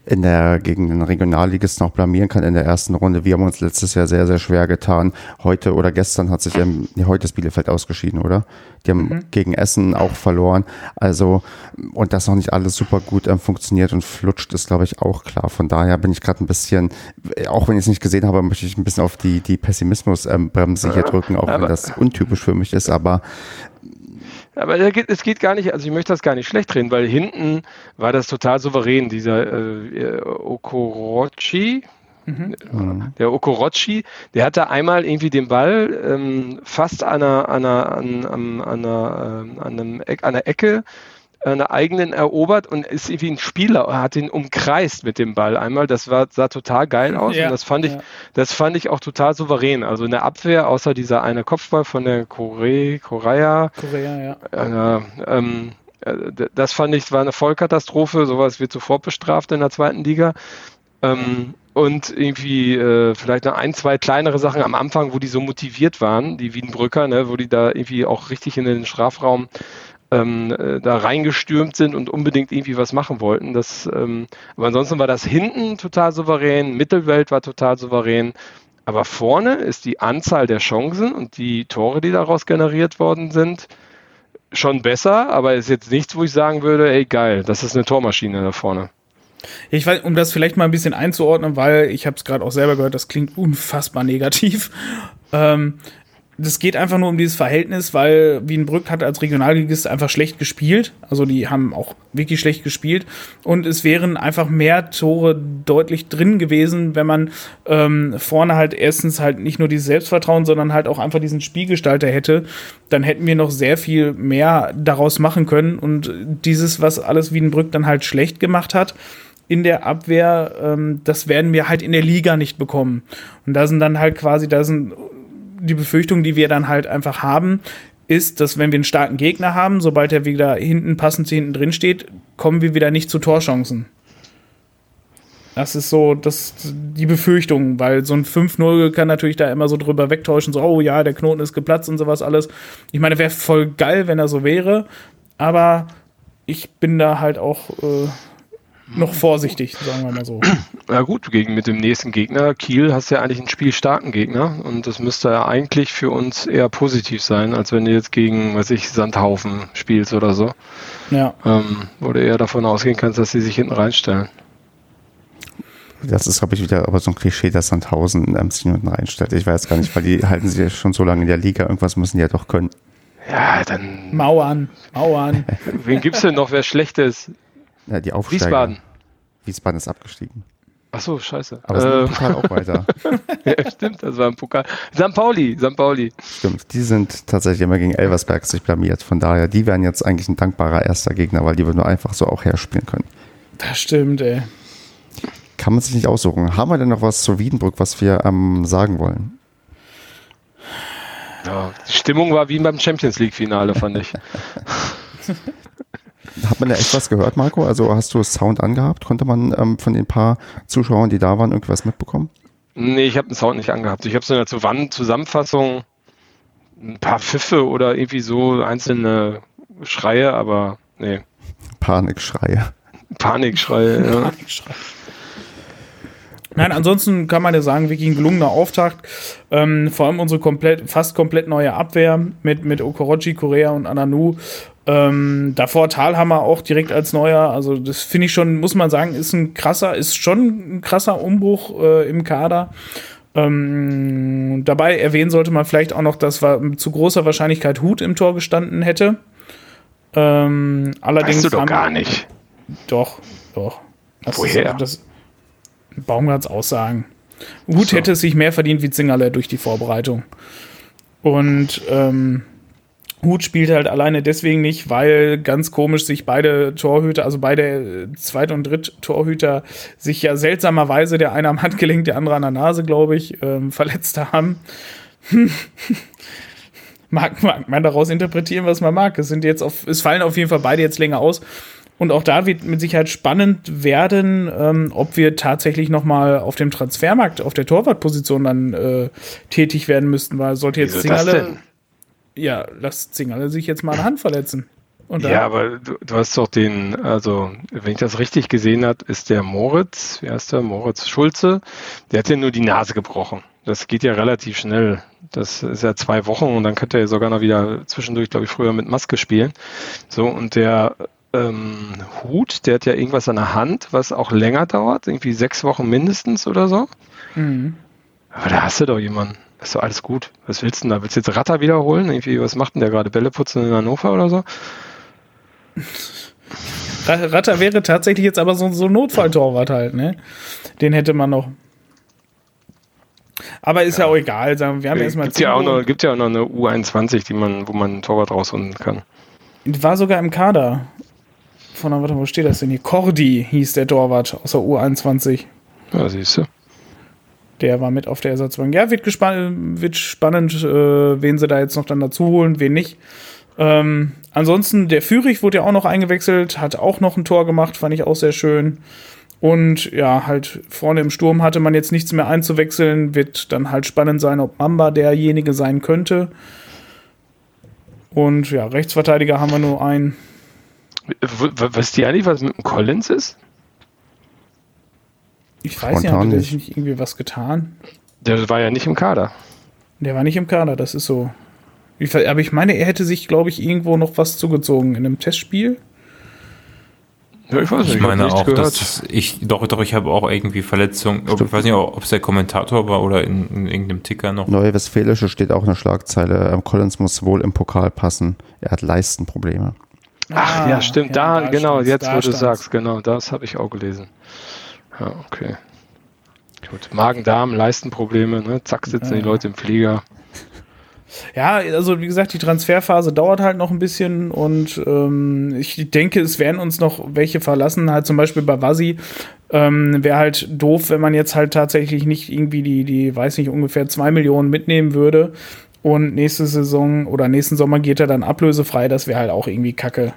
in der gegen den Regionalligisten auch blamieren kann in der ersten Runde. Wir haben uns letztes Jahr sehr, sehr schwer getan. Heute oder gestern hat sich ähm, nee, heute ist Bielefeld ausgeschieden, oder? Die haben mhm. gegen Essen auch verloren. Also, und das noch nicht alles super gut ähm, funktioniert und flutscht, ist, glaube ich, auch klar. Von daher bin ich gerade ein bisschen, auch wenn ich es nicht gesehen habe, möchte ich ein bisschen auf die, die Pessimismusbremse ähm, hier drücken, auch wenn das untypisch für mich ist. Aber aber es geht gar nicht, also ich möchte das gar nicht schlecht reden, weil hinten war das total souverän, dieser äh, Okorochi, mhm. der Okorochi, der hatte einmal irgendwie den Ball ähm, fast an einer, an einer, an, an, an einer, ähm, an einem, an einer Ecke einer eigenen erobert und ist irgendwie ein Spieler, hat ihn umkreist mit dem Ball einmal. Das war, sah total geil aus ja, und das fand ich, ja. das fand ich auch total souverän. Also in der Abwehr, außer dieser eine Kopfball von der Kore, Korea. Korea, ja. Äh, ähm, äh, das fand ich, war eine Vollkatastrophe. Sowas wird sofort bestraft in der zweiten Liga. Ähm, und irgendwie äh, vielleicht noch ein, zwei kleinere Sachen am Anfang, wo die so motiviert waren, die Wiedenbrücker, ne, wo die da irgendwie auch richtig in den Strafraum ähm, äh, da reingestürmt sind und unbedingt irgendwie was machen wollten. Das, ähm, aber ansonsten war das hinten total souverän, Mittelwelt war total souverän. Aber vorne ist die Anzahl der Chancen und die Tore, die daraus generiert worden sind, schon besser, aber ist jetzt nichts, wo ich sagen würde, ey geil, das ist eine Tormaschine da vorne. Ich weiß, um das vielleicht mal ein bisschen einzuordnen, weil ich habe es gerade auch selber gehört, das klingt unfassbar negativ. Ähm, das geht einfach nur um dieses Verhältnis, weil Wienbrück hat als Regionalligist einfach schlecht gespielt. Also die haben auch wirklich schlecht gespielt. Und es wären einfach mehr Tore deutlich drin gewesen, wenn man ähm, vorne halt erstens halt nicht nur dieses Selbstvertrauen, sondern halt auch einfach diesen Spielgestalter hätte. Dann hätten wir noch sehr viel mehr daraus machen können. Und dieses, was alles Wienbrück dann halt schlecht gemacht hat, in der Abwehr, ähm, das werden wir halt in der Liga nicht bekommen. Und da sind dann halt quasi, da sind die Befürchtungen, die wir dann halt einfach haben, ist, dass wenn wir einen starken Gegner haben, sobald er wieder hinten passend hinten drin steht, kommen wir wieder nicht zu Torchancen. Das ist so das, die Befürchtung, weil so ein 5-0 kann natürlich da immer so drüber wegtäuschen, so, oh ja, der Knoten ist geplatzt und sowas alles. Ich meine, wäre voll geil, wenn er so wäre, aber ich bin da halt auch äh, noch vorsichtig, sagen wir mal so. Ja gut, gegen mit dem nächsten Gegner, Kiel, hast du ja eigentlich einen spielstarken Gegner und das müsste ja eigentlich für uns eher positiv sein, als wenn du jetzt gegen, weiß ich, Sandhaufen spielst oder so. Ja. Ähm, wo du eher davon ausgehen kannst, dass sie sich hinten reinstellen. Das ist, glaube ich, wieder aber so ein Klischee, dass Sandhausen ähm, sich hinten reinstellt. Ich weiß gar nicht, weil die halten sich ja schon so lange in der Liga. Irgendwas müssen die ja doch können. Ja, dann. Mauern, Mauern. Wen gibt's denn noch, wer schlecht ist? Ja, die Aufsteiger. Wiesbaden. Wiesbaden ist abgestiegen. Ach so, scheiße. Aber es ist im Äh, Pokal auch weiter. ja, stimmt, das war im Pokal. St. Pauli, St. Pauli. Stimmt. Die sind tatsächlich immer gegen Elversberg sich blamiert. Von daher, die wären jetzt eigentlich ein dankbarer erster Gegner, weil die würden nur einfach so auch herspielen können. Das stimmt, ey. Kann man sich nicht aussuchen. Haben wir denn noch was zu Wiedenbrück, was wir ähm, sagen wollen? Ja, die Stimmung war wie beim Champions League-Finale, fand ich. Hat man da echt was gehört, Marco? Also hast du Sound angehabt? Konnte man ähm, von den paar Zuschauern, die da waren, irgendwas mitbekommen? Nee, ich habe den Sound nicht angehabt. Ich habe so eine Zusammenfassung, ein paar Pfiffe oder irgendwie so einzelne Schreie, aber nee, Panikschreie. Panikschreie. Ja. Nein, ansonsten kann man ja sagen, wirklich ein gelungener Auftakt. Ähm, vor allem unsere komplett, fast komplett neue Abwehr mit, mit Okorochi, Korea und Ananu. Ähm, davor Talhammer auch direkt als neuer. Also, das finde ich schon, muss man sagen, ist ein krasser, ist schon ein krasser Umbruch äh, im Kader. Ähm, dabei erwähnen sollte man vielleicht auch noch, dass zu großer Wahrscheinlichkeit Hut im Tor gestanden hätte. Ähm, allerdings Weißt du doch gar nicht. Doch, doch. Das Woher? Ist, das Baumgarts Aussagen. Hut So. hätte es sich mehr verdient wie Zingerle durch die Vorbereitung. Und ähm, Hut spielt halt alleine deswegen nicht, weil ganz komisch sich beide Torhüter, also beide äh, Zweit- und Dritt-Torhüter, sich ja seltsamerweise, der eine am Handgelenk, der andere an der Nase, glaube ich, ähm, verletzt haben. mag, mag man daraus interpretieren, was man mag. Es sind jetzt auf, es fallen auf jeden Fall beide jetzt länger aus. Und auch da wird mit Sicherheit spannend werden, ähm, ob wir tatsächlich noch mal auf dem Transfermarkt, auf der Torwartposition dann äh, tätig werden müssten, weil sollte jetzt denn? ja, lass Zingerle sich jetzt mal eine Hand verletzen. Ja, aber du, du hast doch den, also wenn ich das richtig gesehen habe, ist der Moritz, wie heißt der, Moritz Schulze, der hat ja nur die Nase gebrochen. Das geht ja relativ schnell. Das ist ja zwei Wochen und dann könnte er sogar noch wieder zwischendurch, glaube ich, früher mit Maske spielen. So, und der ähm, Hut, der hat ja irgendwas an der Hand, was auch länger dauert, irgendwie sechs Wochen mindestens oder so. Mhm. Aber da hast du doch jemanden. Das ist doch alles gut. Was willst du denn da? Willst du jetzt Ratter wiederholen? Irgendwie, was macht denn der gerade? Bälle putzen in Hannover oder so? Ra- Ratter wäre tatsächlich jetzt aber so, so ein Notfalltorwart halt, ne? Den hätte man noch. Aber ist ja, auch egal. Sagen wir, wir haben erstmal gibt ja auch noch, gibt ja auch noch eine U21, die man, wo man einen Torwart rausholen kann. War sogar im Kader. Von der, warte, wo steht das denn hier? Cordy hieß der Torwart aus der U21. Ja, siehst du. Der war mit auf der Ersatzbank. Ja, wird, gespann wird spannend, äh, wen sie da jetzt noch dann dazu holen, wen nicht. Ähm, ansonsten, der Fürich wurde ja auch noch eingewechselt, hat auch noch ein Tor gemacht, fand ich auch sehr schön. Und ja, halt vorne im Sturm hatte man jetzt nichts mehr einzuwechseln. Wird dann halt spannend sein, ob Mamba derjenige sein könnte. Und ja, Rechtsverteidiger haben wir nur einen. W- w- Wisst ihr eigentlich, was mit dem Collins ist? Ich weiß nicht, Spontan hat der nicht. sich nicht irgendwie was getan? Der war ja nicht im Kader. Der war nicht im Kader, das ist so. Ich, aber ich meine, er hätte sich, glaube ich, irgendwo noch was zugezogen in einem Testspiel. Ja, ich weiß nicht, Ich hab meine auch, gehört. dass ich, doch, doch, ich habe auch irgendwie Verletzungen. Ich weiß nicht, ob es der Kommentator war oder in, in irgendeinem Ticker noch. Neue Westfälische steht auch eine Schlagzeile. Ähm, Collins muss wohl im Pokal passen. Er hat Leistenprobleme. Ach Ah, ja, stimmt. ja, da, da genau, stand's, jetzt da wo du stand's. sagst, genau, das habe ich auch gelesen. Ja, okay. Gut. Magen-Darm, Leistenprobleme, ne? Zack, sitzen Ja. die Leute im Flieger. Ja, also wie gesagt, die Transferphase dauert halt noch ein bisschen und ähm, ich denke, es werden uns noch welche verlassen, halt zum Beispiel bei Vasi. Ähm, Wäre halt doof, wenn man jetzt halt tatsächlich nicht irgendwie die, die, weiß nicht, ungefähr zwei Millionen mitnehmen würde und nächste Saison oder nächsten Sommer geht er dann ablösefrei, das wäre halt auch irgendwie kacke.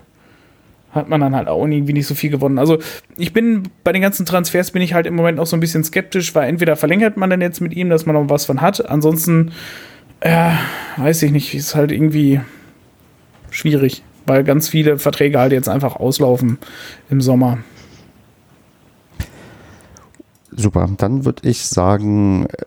Hat man dann halt auch irgendwie nicht so viel gewonnen. Also ich bin bei den ganzen Transfers bin ich halt im Moment noch so ein bisschen skeptisch, weil entweder verlängert man dann jetzt mit ihm, dass man noch was von hat, ansonsten ja, weiß ich nicht, ist halt irgendwie schwierig, weil ganz viele Verträge halt jetzt einfach auslaufen im Sommer. Super, dann würde ich sagen, äh,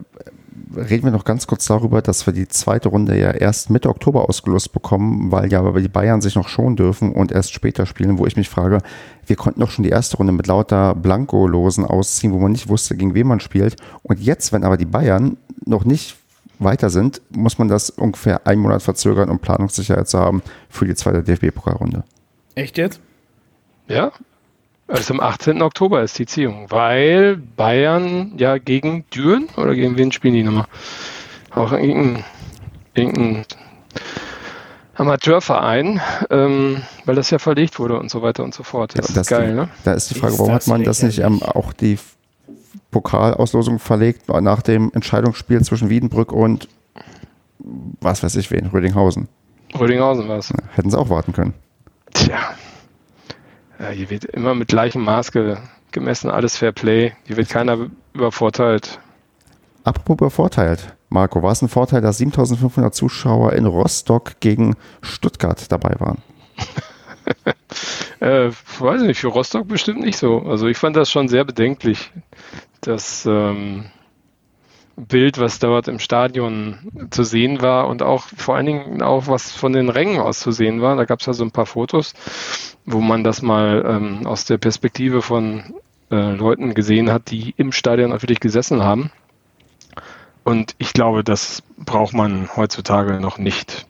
reden wir noch ganz kurz darüber, dass wir die zweite Runde ja erst Mitte Oktober ausgelost bekommen, weil ja die Bayern sich noch schonen dürfen und erst später spielen, wo ich mich frage, wir konnten doch schon die erste Runde mit lauter Blanko-Losen ausziehen, wo man nicht wusste, gegen wen man spielt. Und jetzt, wenn aber die Bayern noch nicht weiter sind, muss man das ungefähr einen Monat verzögern, um Planungssicherheit zu haben für die zweite DFB-Pokalrunde. Echt jetzt? Ja. Also am 18. Oktober ist die Ziehung, weil Bayern ja gegen Düren oder gegen wen spielen die nochmal? Auch irgendein, irgendein Amateurverein, ähm, weil das ja verlegt wurde und so weiter und so fort. Das, ja, das ist geil, die, ne? Da ist die Frage, warum hat man das nicht ähm, auch die Pokalauslosung verlegt nach dem Entscheidungsspiel zwischen Wiedenbrück und was weiß ich wen, Rödinghausen. Rödinghausen war es. Hätten sie auch warten können. Tja. Ja, hier wird immer mit gleichem Maß ge gemessen, alles Fair Play. Hier wird keiner übervorteilt. Apropos übervorteilt. Marco, war es ein Vorteil, dass 7500 Zuschauer in Rostock gegen Stuttgart dabei waren? äh, weiß nicht, für Rostock bestimmt nicht so. Also ich fand das schon sehr bedenklich das ähm, Bild, was dort im Stadion zu sehen war und auch vor allen Dingen auch was von den Rängen aus zu sehen war. Da gab es ja so ein paar Fotos, wo man das mal ähm, aus der Perspektive von äh, Leuten gesehen hat, die im Stadion wirklich gesessen haben. Und ich glaube, das braucht man heutzutage noch nicht.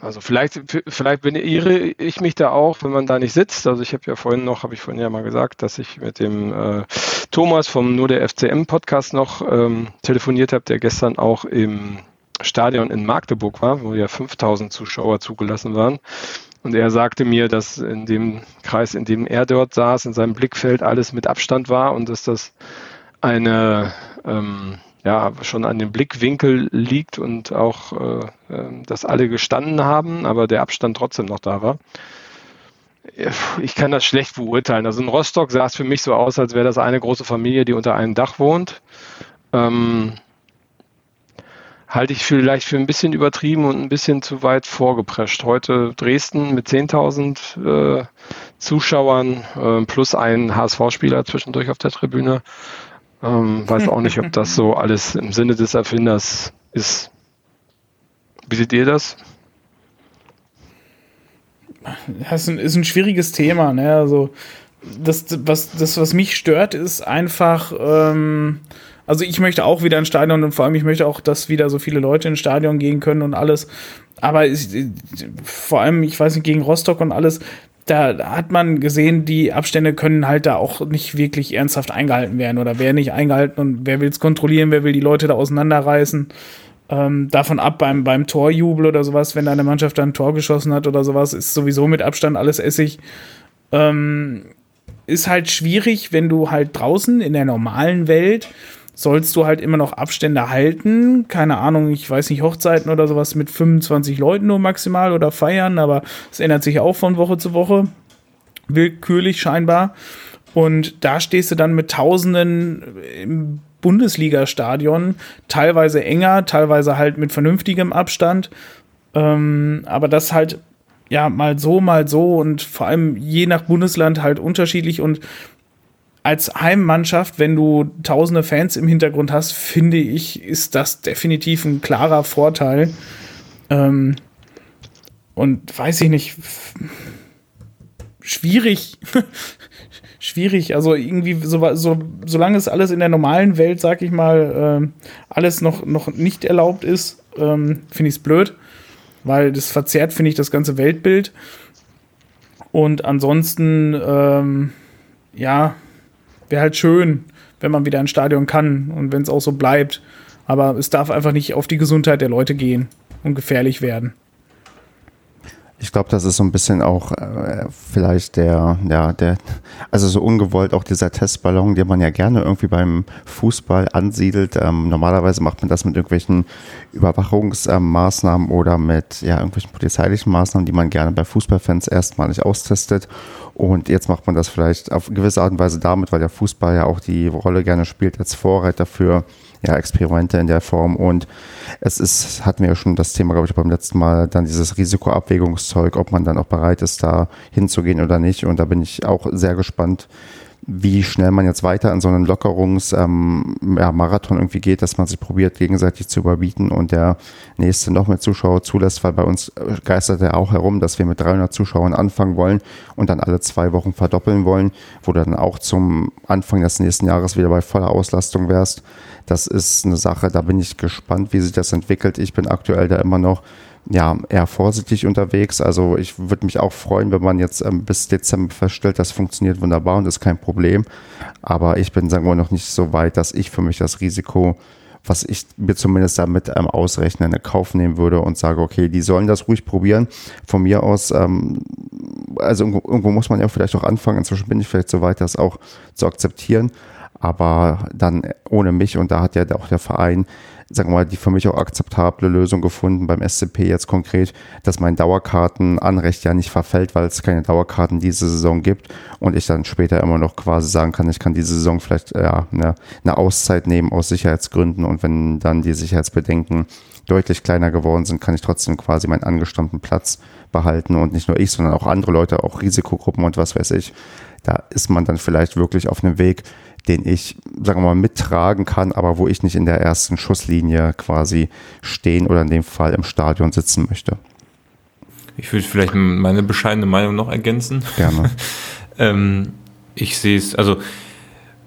Also vielleicht, vielleicht irre ich mich da auch, wenn man da nicht sitzt. Also ich habe ja vorhin noch, habe ich vorhin ja mal gesagt, dass ich mit dem äh, Thomas vom Nur der FCM Podcast noch ähm, telefoniert habe, der gestern auch im Stadion in Magdeburg war, wo ja 5000 Zuschauer zugelassen waren. Und er sagte mir, dass in dem Kreis, in dem er dort saß, in seinem Blickfeld alles mit Abstand war und dass das eine ähm, ja, schon an dem Blickwinkel liegt und auch, äh, ähm, dass alle gestanden haben, aber der Abstand trotzdem noch da war. Ich kann das schlecht beurteilen. Also in Rostock sah es für mich so aus, als wäre das eine große Familie, die unter einem Dach wohnt. Ähm, halte ich vielleicht für ein bisschen übertrieben und ein bisschen zu weit vorgeprescht. Heute Dresden mit 10.000 äh, Zuschauern äh, plus ein HSV-Spieler zwischendurch auf der Tribüne. Ähm, weiß auch nicht, ob das so alles im Sinne des Erfinders ist. Wie seht ihr das? Das ist ein, ist ein schwieriges Thema. Ne? Also das, was, das, was mich stört, ist einfach, ähm, also ich möchte auch wieder ins Stadion und vor allem ich möchte auch, dass wieder so viele Leute ins Stadion gehen können und alles. Aber ich, vor allem, ich weiß nicht, gegen Rostock und alles, da hat man gesehen, die Abstände können halt da auch nicht wirklich ernsthaft eingehalten werden oder wer nicht eingehalten und wer will es kontrollieren, wer will die Leute da auseinanderreißen. Ähm, davon ab beim, beim Torjubel oder sowas, wenn deine Mannschaft dann ein Tor geschossen hat oder sowas, ist sowieso mit Abstand alles Essig. Ähm, ist halt schwierig, wenn du halt draußen in der normalen Welt sollst du halt immer noch Abstände halten. Keine Ahnung, ich weiß nicht, Hochzeiten oder sowas mit 25 Leuten nur maximal oder feiern, aber es ändert sich auch von Woche zu Woche. Willkürlich scheinbar. Und da stehst du dann mit Tausenden im Bundesliga-Stadion, teilweise enger, teilweise halt mit vernünftigem Abstand. Ähm, aber das halt ja mal so, mal so und vor allem je nach Bundesland halt unterschiedlich und als Heimmannschaft, wenn du tausende Fans im Hintergrund hast, finde ich, ist das definitiv ein klarer Vorteil. Ähm, und weiß ich nicht, schwierig. schwierig. Also irgendwie, so, so, solange es alles in der normalen Welt, sag ich mal, äh, alles noch, noch nicht erlaubt ist, ähm, finde ich es blöd. Weil das verzerrt, finde ich, das ganze Weltbild. Und ansonsten, ähm, ja, wäre halt schön, wenn man wieder ins Stadion kann und wenn es auch so bleibt. Aber es darf einfach nicht auf die Gesundheit der Leute gehen und gefährlich werden. Ich glaube, das ist so ein bisschen auch äh, vielleicht der, ja, der, also so ungewollt auch dieser Testballon, den man ja gerne irgendwie beim Fußball ansiedelt. Ähm, normalerweise macht man das mit irgendwelchen Überwachungsmaßnahmen ähm, oder mit ja, irgendwelchen polizeilichen Maßnahmen, die man gerne bei Fußballfans erstmalig austestet. Und jetzt macht man das vielleicht auf gewisse Art und Weise damit, weil der Fußball ja auch die Rolle gerne spielt als Vorreiter für ja, Experimente in der Form. Und es ist, hatten wir ja schon das Thema, glaube ich, beim letzten Mal, dann dieses Risikoabwägungszeug, ob man dann auch bereit ist, da hinzugehen oder nicht. Und da bin ich auch sehr gespannt, wie schnell man jetzt weiter in so einen Lockerungsmarathon ähm, ja, irgendwie geht, dass man sich probiert, gegenseitig zu überbieten und der nächste noch mehr Zuschauer zulässt, weil bei uns äh, geistert er auch herum, dass wir mit 300 Zuschauern anfangen wollen und dann alle zwei Wochen verdoppeln wollen, wo du dann auch zum Anfang des nächsten Jahres wieder bei voller Auslastung wärst. Das ist eine Sache, da bin ich gespannt, wie sich das entwickelt. Ich bin aktuell da immer noch ja, eher vorsichtig unterwegs. Also ich würde mich auch freuen, wenn man jetzt ähm, bis Dezember feststellt, das funktioniert wunderbar und ist kein Problem. Aber ich bin, sagen wir mal, noch nicht so weit, dass ich für mich das Risiko, was ich mir zumindest damit ähm, ausrechne, in Kauf nehmen würde und sage, okay, die sollen das ruhig probieren. Von mir aus, ähm, also irgendwo, irgendwo muss man ja vielleicht auch anfangen. Inzwischen bin ich vielleicht so weit, das auch zu akzeptieren aber dann ohne mich und da hat ja auch der Verein sagen wir mal, die für mich auch akzeptable Lösung gefunden beim SCP jetzt konkret, dass mein Dauerkartenanrecht ja nicht verfällt, weil es keine Dauerkarten diese Saison gibt und ich dann später immer noch quasi sagen kann, ich kann diese Saison vielleicht ja, eine, eine Auszeit nehmen aus Sicherheitsgründen und wenn dann die Sicherheitsbedenken deutlich kleiner geworden sind, kann ich trotzdem quasi meinen angestammten Platz behalten und nicht nur ich, sondern auch andere Leute, auch Risikogruppen und was weiß ich. Da ist man dann vielleicht wirklich auf einem Weg, den ich, sagen wir mal, mittragen kann, aber wo ich nicht in der ersten Schusslinie quasi stehen oder in dem Fall im Stadion sitzen möchte. Ich würde vielleicht meine bescheidene Meinung noch ergänzen. Gerne. ähm, ich sehe es, also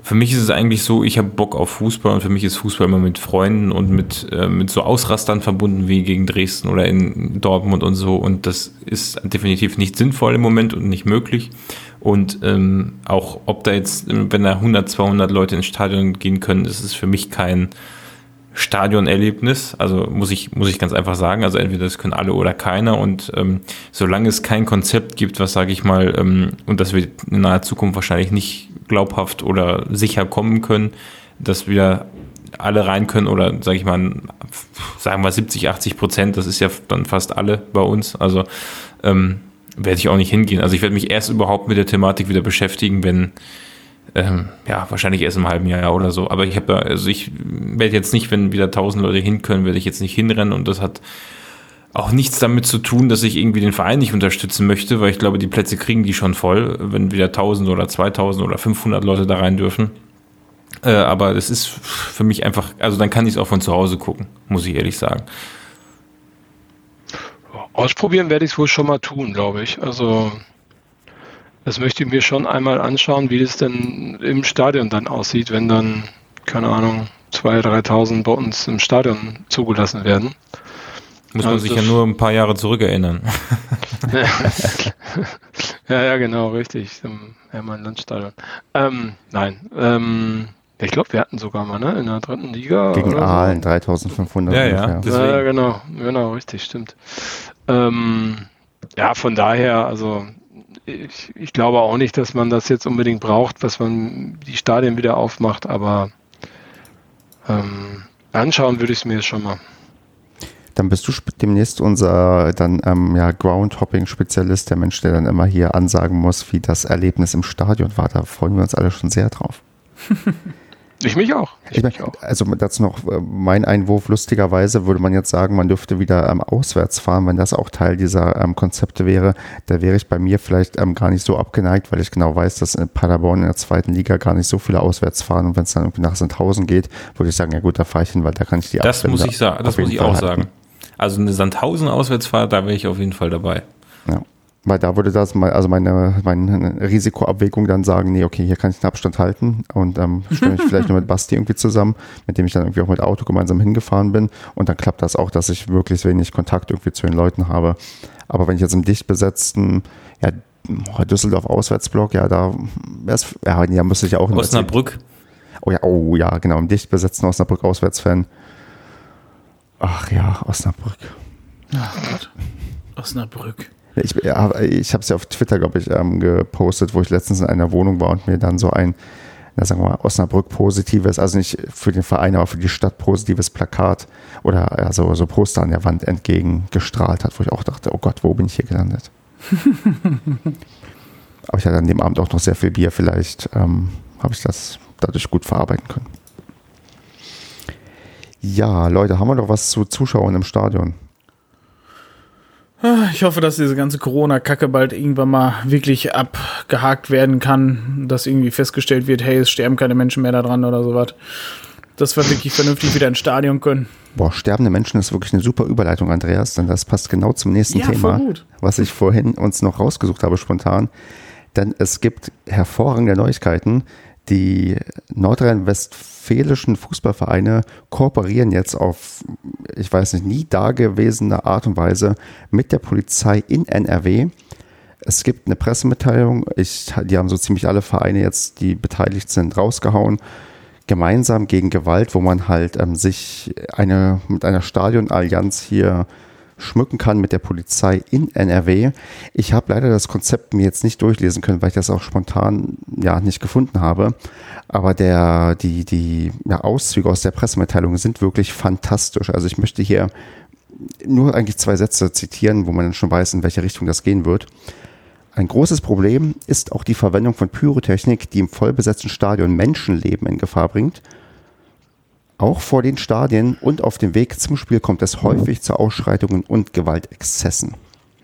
für mich ist es eigentlich so, ich habe Bock auf Fußball und für mich ist Fußball immer mit Freunden und mit, äh, mit so Ausrastern verbunden wie gegen Dresden oder in Dortmund und so. Und das ist definitiv nicht sinnvoll im Moment und nicht möglich. Und ähm, auch ob da jetzt, wenn da 100, 200 Leute ins Stadion gehen können, ist es für mich kein Stadionerlebnis. Also muss ich, muss ich ganz einfach sagen. Also entweder das können alle oder keiner. Und ähm, solange es kein Konzept gibt, was sage ich mal, ähm, und das wird in naher Zukunft wahrscheinlich nicht glaubhaft oder sicher kommen können, dass wir alle rein können oder sage ich mal, sagen wir 70, 80 Prozent, das ist ja dann fast alle bei uns. Also ähm, werde ich auch nicht hingehen. Also ich werde mich erst überhaupt mit der Thematik wieder beschäftigen, wenn ähm, ja, wahrscheinlich erst im halben Jahr oder so. Aber ich habe also ich werde jetzt nicht, wenn wieder tausend Leute hin können, werde ich jetzt nicht hinrennen und das hat auch nichts damit zu tun, dass ich irgendwie den Verein nicht unterstützen möchte, weil ich glaube, die Plätze kriegen die schon voll, wenn wieder 1000 oder 2000 oder 500 Leute da rein dürfen. Äh, aber das ist für mich einfach, also dann kann ich es auch von zu Hause gucken, muss ich ehrlich sagen. Ausprobieren werde ich es wohl schon mal tun, glaube ich. Also das möchte ich mir schon einmal anschauen, wie das denn im Stadion dann aussieht, wenn dann, keine Ahnung, 2.000, 3.000 bei uns im Stadion zugelassen werden. Muss man also sich ja nur ein paar Jahre zurück erinnern. ja, ja, genau, richtig. Im Hermann-Landstadion. Ähm, nein, ähm, ich glaube, wir hatten sogar mal, ne, in der dritten Liga. Gegen Aalen, 3500. Ja, ja, ja, genau, genau, richtig, stimmt. Ähm, ja, von daher, also ich, ich, glaube auch nicht, dass man das jetzt unbedingt braucht, dass man die Stadien wieder aufmacht, aber ähm, anschauen würde ich es mir schon mal. Dann bist du demnächst unser dann ähm, ja, Groundhopping-Spezialist, der Mensch, der dann immer hier ansagen muss, wie das Erlebnis im Stadion war. Da freuen wir uns alle schon sehr drauf. Ich mich auch. Ich, ich mich auch. Also dazu noch äh, mein Einwurf. Lustigerweise würde man jetzt sagen, man dürfte wieder ähm, auswärts fahren, wenn das auch Teil dieser ähm, Konzepte wäre. Da wäre ich bei mir vielleicht ähm, gar nicht so abgeneigt, weil ich genau weiß, dass in Paderborn in der zweiten Liga gar nicht so viele auswärts fahren. Und wenn es dann irgendwie nach Sandhausen geht, würde ich sagen, ja gut, da fahre ich hin, weil da kann ich die Das Abstände muss ich sagen, das muss ich auch halten. sagen. Also eine Sandhausen Auswärtsfahrt, da wäre ich auf jeden Fall dabei. Ja. Weil da würde das mal, also meine, meine Risikoabwägung dann sagen, nee, okay, hier kann ich den Abstand halten und ähm, stimme ich vielleicht nur mit Basti irgendwie zusammen, mit dem ich dann irgendwie auch mit Auto gemeinsam hingefahren bin und dann klappt das auch, dass ich wirklich wenig Kontakt irgendwie zu den Leuten habe. Aber wenn ich jetzt im dicht besetzten, ja, Düsseldorf Auswärtsblock, ja, da ja, ja müsste ich auch in Osnabrück. Oh ja, oh ja, genau, im dicht besetzten Osnabrück Auswärtsfan Ach ja, Osnabrück. Ach Gott. Osnabrück. Ich, ja, ich habe es ja auf Twitter, glaube ich, ähm, gepostet, wo ich letztens in einer Wohnung war und mir dann so ein, na, sagen wir mal, Osnabrück positives, also nicht für den Verein, aber für die Stadt positives Plakat oder ja, so, so Poster an der Wand entgegengestrahlt hat, wo ich auch dachte, oh Gott, wo bin ich hier gelandet? aber ich hatte an dem Abend auch noch sehr viel Bier, vielleicht ähm, habe ich das dadurch gut verarbeiten können. Ja, Leute, haben wir noch was zu Zuschauern im Stadion? Ich hoffe, dass diese ganze Corona-Kacke bald irgendwann mal wirklich abgehakt werden kann, dass irgendwie festgestellt wird, hey, es sterben keine Menschen mehr daran oder sowas. Dass wir wirklich vernünftig wieder ins Stadion können. Boah, sterbende Menschen ist wirklich eine super Überleitung, Andreas, denn das passt genau zum nächsten Ja, Thema, was ich vorhin uns noch rausgesucht habe, spontan. Denn es gibt hervorragende Neuigkeiten. Die nordrhein-westfälischen Fußballvereine kooperieren jetzt auf, ich weiß nicht, nie dagewesene Art und Weise mit der Polizei in NRW. Es gibt eine Pressemitteilung, ich, die haben so ziemlich alle Vereine jetzt, die beteiligt sind, rausgehauen. Gemeinsam gegen Gewalt, wo man halt ähm, sich eine, mit einer Stadionallianz hier schmücken kann mit der Polizei in NRW. Ich habe leider das Konzept mir jetzt nicht durchlesen können, weil ich das auch spontan ja nicht gefunden habe. Aber der, die, die ja, Auszüge aus der Pressemitteilung sind wirklich fantastisch. Also ich möchte hier nur eigentlich zwei Sätze zitieren, wo man dann schon weiß, in welche Richtung das gehen wird. Ein großes Problem ist auch die Verwendung von Pyrotechnik, die im vollbesetzten Stadion Menschenleben in Gefahr bringt. Auch vor den Stadien und auf dem Weg zum Spiel kommt es häufig zu Ausschreitungen und Gewaltexzessen.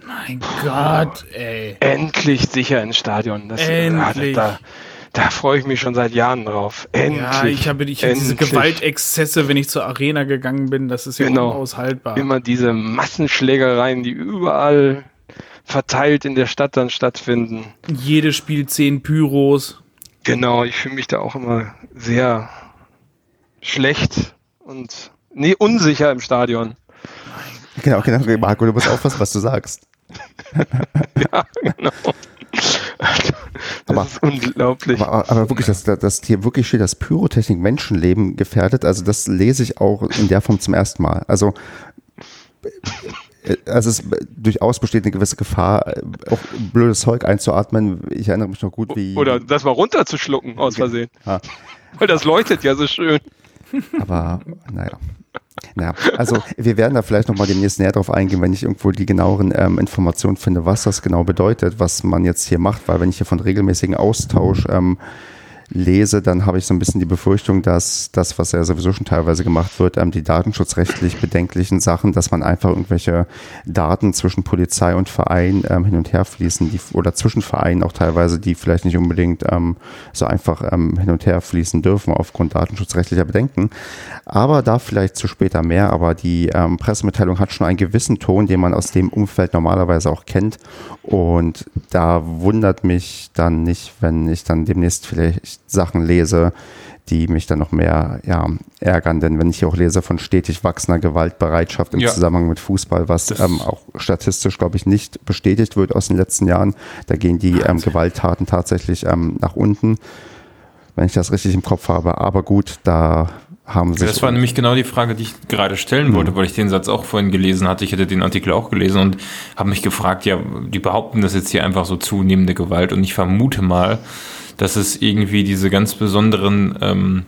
Mein Gott, ey. Endlich sicher ins Stadion. Das, Endlich. Da, da freue ich mich schon seit Jahren drauf. Endlich. Ja, ich habe ich hab diese. Gewaltexzesse, wenn ich zur Arena gegangen bin, das ist ja Genau. unaushaltbar. Immer diese Massenschlägereien, die überall verteilt in der Stadt dann stattfinden. Jedes Spiel zehn Pyros. Genau, ich fühle mich da auch immer sehr schlecht und nee, unsicher im Stadion. Genau, genau, Marco, du musst aufpassen, was du sagst. Ja, genau. Das Aber- ist unglaublich. Aber, aber wirklich, dass, dass hier wirklich steht, dass Pyrotechnik Menschenleben gefährdet, also das lese ich auch in der Form zum ersten Mal. Also, äh, also es durchaus besteht eine gewisse Gefahr, äh, auch blödes Zeug einzuatmen. Ich erinnere mich noch gut, wie. Oder das mal runterzuschlucken aus Versehen. Ja. Weil das leuchtet ja so schön. Aber naja. Naja, also wir werden da vielleicht nochmal demnächst näher drauf eingehen, wenn ich irgendwo die genaueren ähm, Informationen finde, was das genau bedeutet, was man jetzt hier macht, weil wenn ich hier von regelmäßigen Austausch ähm, lese, dann habe ich so ein bisschen die Befürchtung, dass das, was ja sowieso schon teilweise gemacht wird, ähm, die datenschutzrechtlich bedenklichen Sachen, dass man einfach irgendwelche Daten zwischen Polizei und Verein ähm, hin und her fließen, die, oder zwischen Vereinen auch teilweise, die vielleicht nicht unbedingt ähm, so einfach ähm, hin und her fließen dürfen aufgrund datenschutzrechtlicher Bedenken. Aber da vielleicht zu später mehr, aber die ähm, Pressemitteilung hat schon einen gewissen Ton, den man aus dem Umfeld normalerweise auch kennt. Und da wundert mich dann nicht, wenn ich dann demnächst vielleicht Sachen lese, die mich dann noch mehr ja, ärgern. Denn wenn ich hier auch lese von stetig wachsender Gewaltbereitschaft im Ja. Zusammenhang mit Fußball, was ähm, auch statistisch, glaube ich, nicht bestätigt wird aus den letzten Jahren, da gehen die ähm, Gewalttaten tatsächlich ähm, nach unten, wenn ich das richtig im Kopf habe. Aber gut, da haben sich... Das war nämlich genau die Frage, die ich gerade stellen wollte, weil ich den Satz auch vorhin gelesen hatte. Ich hatte den Artikel auch gelesen und habe mich gefragt, ja, die behaupten das jetzt hier einfach so zunehmende Gewalt und ich vermute mal, dass es irgendwie diese ganz besonderen ähm,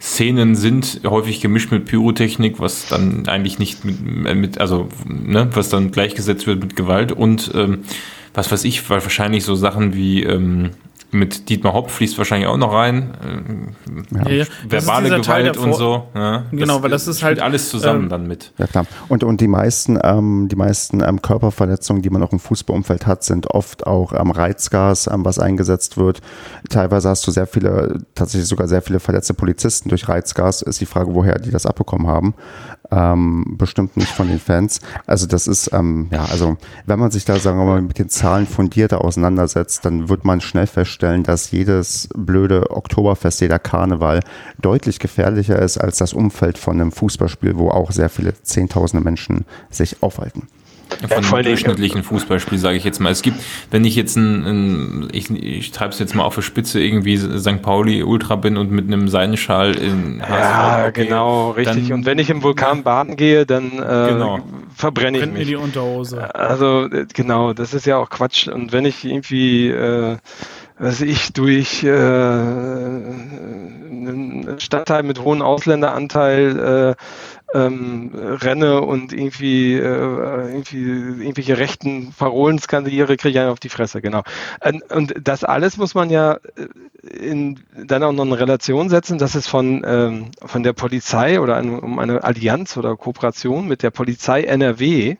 Szenen sind, häufig gemischt mit Pyrotechnik, was dann eigentlich nicht mit, mit also, ne, was dann gleichgesetzt wird mit Gewalt und ähm, was weiß ich, weil wahrscheinlich so Sachen wie ähm, mit Dietmar Hopp fließt wahrscheinlich auch noch rein. Ja, ist verbale Gewalt und so. Ja, Genau, weil das ist halt, alles zusammen ähm, dann mit. Ja klar. Und, und die meisten, ähm, die meisten ähm, Körperverletzungen, die man auch im Fußballumfeld hat, sind oft auch ähm, Reizgas, ähm, was eingesetzt wird. Teilweise hast du sehr viele, tatsächlich sogar sehr viele verletzte Polizisten durch Reizgas. Ist die Frage, woher die das abbekommen haben. Ähm, bestimmt nicht von den Fans. Also das ist, ähm, ja, also wenn man sich da, sagen wir mal, mit den Zahlen fundierter auseinandersetzt, dann wird man schnell feststellen, dass jedes blöde Oktoberfest, jeder Karneval deutlich gefährlicher ist als das Umfeld von einem Fußballspiel, wo auch sehr viele Zehntausende Menschen sich aufhalten. Von ja, einem durchschnittlichen Fußballspiel, sage ich jetzt mal. Es gibt, wenn ich jetzt ein, ein ich, ich treibe es jetzt mal auf der Spitze, irgendwie St. Pauli Ultra bin und mit einem Seidenschal in HSV, Ja, genau, richtig. und wenn ich im Vulkan baden gehe, dann äh, genau. verbrenne ich mich. mir die Unterhose. Also, äh, genau, das ist ja auch Quatsch. Und wenn ich irgendwie äh, was ich durch äh, einen Stadtteil mit hohem Ausländeranteil äh, ähm, renne und irgendwie, äh, irgendwie irgendwelche rechten Parolen skandiere, kriege ich einen auf die Fresse, genau. Und, und das alles muss man ja äh, in, dann auch noch in Relation setzen, dass es von, ähm, von der Polizei oder um eine Allianz oder Kooperation mit der Polizei NRW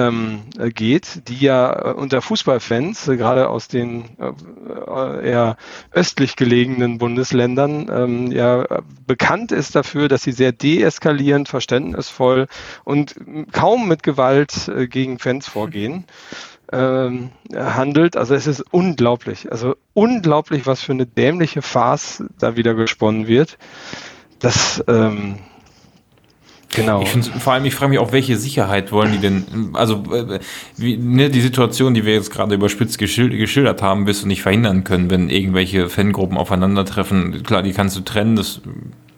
ähm, geht, die ja äh, unter Fußballfans, äh, gerade aus den äh, eher östlich gelegenen Bundesländern, ähm, ja bekannt ist dafür, dass sie sehr deeskalierend, verständnisvoll und kaum mit Gewalt gegen Fans vorgehen. Ähm, handelt. Also es ist unglaublich, also unglaublich, was für eine dämliche Farce da wieder gesponnen wird. Das, ähm, Genau. Ich vor allem, ich frage mich auch, welche Sicherheit wollen die denn, also äh, wie, ne, die Situation, die wir jetzt gerade überspitzt geschildert, haben, wirst du nicht verhindern können, wenn irgendwelche Fangruppen aufeinandertreffen. Klar, die kannst du trennen, das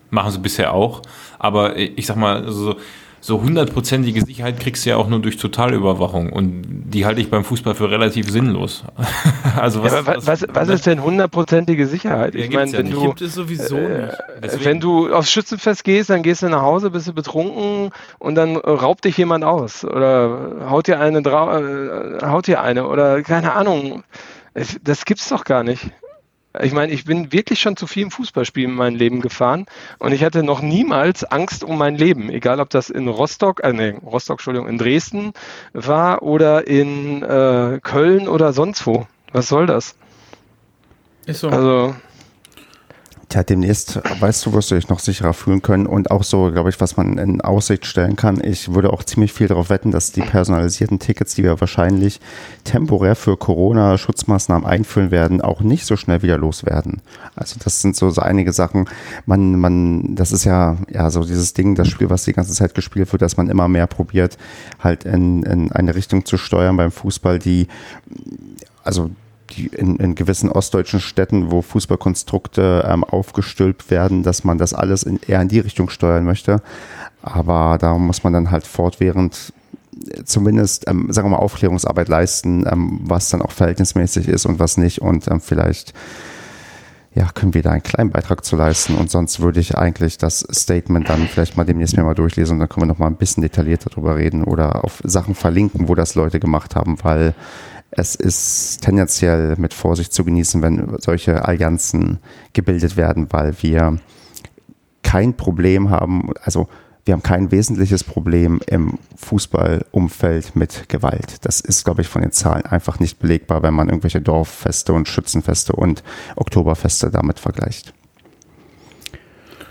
machen sie bisher auch. Aber ich sag mal, also, so hundertprozentige Sicherheit kriegst du ja auch nur durch Totalüberwachung und die halte ich beim Fußball für relativ sinnlos. also was, ja, was, was, was, ist denn hundertprozentige Sicherheit? Ich meine, wenn ja du gibt es sowieso äh, nicht. wenn du aufs Schützenfest gehst, dann gehst du nach Hause, bist du betrunken und dann raubt dich jemand aus oder haut dir eine, äh, haut dir eine oder keine Ahnung. Das gibt's doch gar nicht. Ich meine, ich bin wirklich schon zu vielen Fußballspielen in meinem Leben gefahren und ich hatte noch niemals Angst um mein Leben, egal ob das in Rostock, äh, nee, Rostock, Entschuldigung, in Dresden war oder in äh, Köln oder sonst wo. Was soll das? Ist so. Also, Tja, demnächst, weißt du, wirst du dich noch sicherer fühlen können und auch so, glaube ich, was man in Aussicht stellen kann. Ich würde auch ziemlich viel darauf wetten, dass die personalisierten Tickets, die wir wahrscheinlich temporär für Corona-Schutzmaßnahmen einführen werden, auch nicht so schnell wieder loswerden. Also das sind so, so einige Sachen. Man, man, das ist ja, ja so dieses Ding, das Spiel, was die ganze Zeit gespielt wird, dass man immer mehr probiert, halt in, in eine Richtung zu steuern beim Fußball, die also die in, in gewissen ostdeutschen Städten, wo Fußballkonstrukte ähm, aufgestülpt werden, dass man das alles in, eher in die Richtung steuern möchte. Aber da muss man dann halt fortwährend zumindest, ähm, sagen wir mal, Aufklärungsarbeit leisten, ähm, was dann auch verhältnismäßig ist und was nicht. Und ähm, vielleicht ja, können wir da einen kleinen Beitrag zu leisten. Und sonst würde ich eigentlich das Statement dann vielleicht mal demnächst mal durchlesen und dann können wir noch mal ein bisschen detaillierter drüber reden oder auf Sachen verlinken, wo das Leute gemacht haben, weil es ist tendenziell mit Vorsicht zu genießen, wenn solche Allianzen gebildet werden, weil wir kein Problem haben, also wir haben kein wesentliches Problem im Fußballumfeld mit Gewalt. Das ist, glaube ich, von den Zahlen einfach nicht belegbar, wenn man irgendwelche Dorffeste und Schützenfeste und Oktoberfeste damit vergleicht.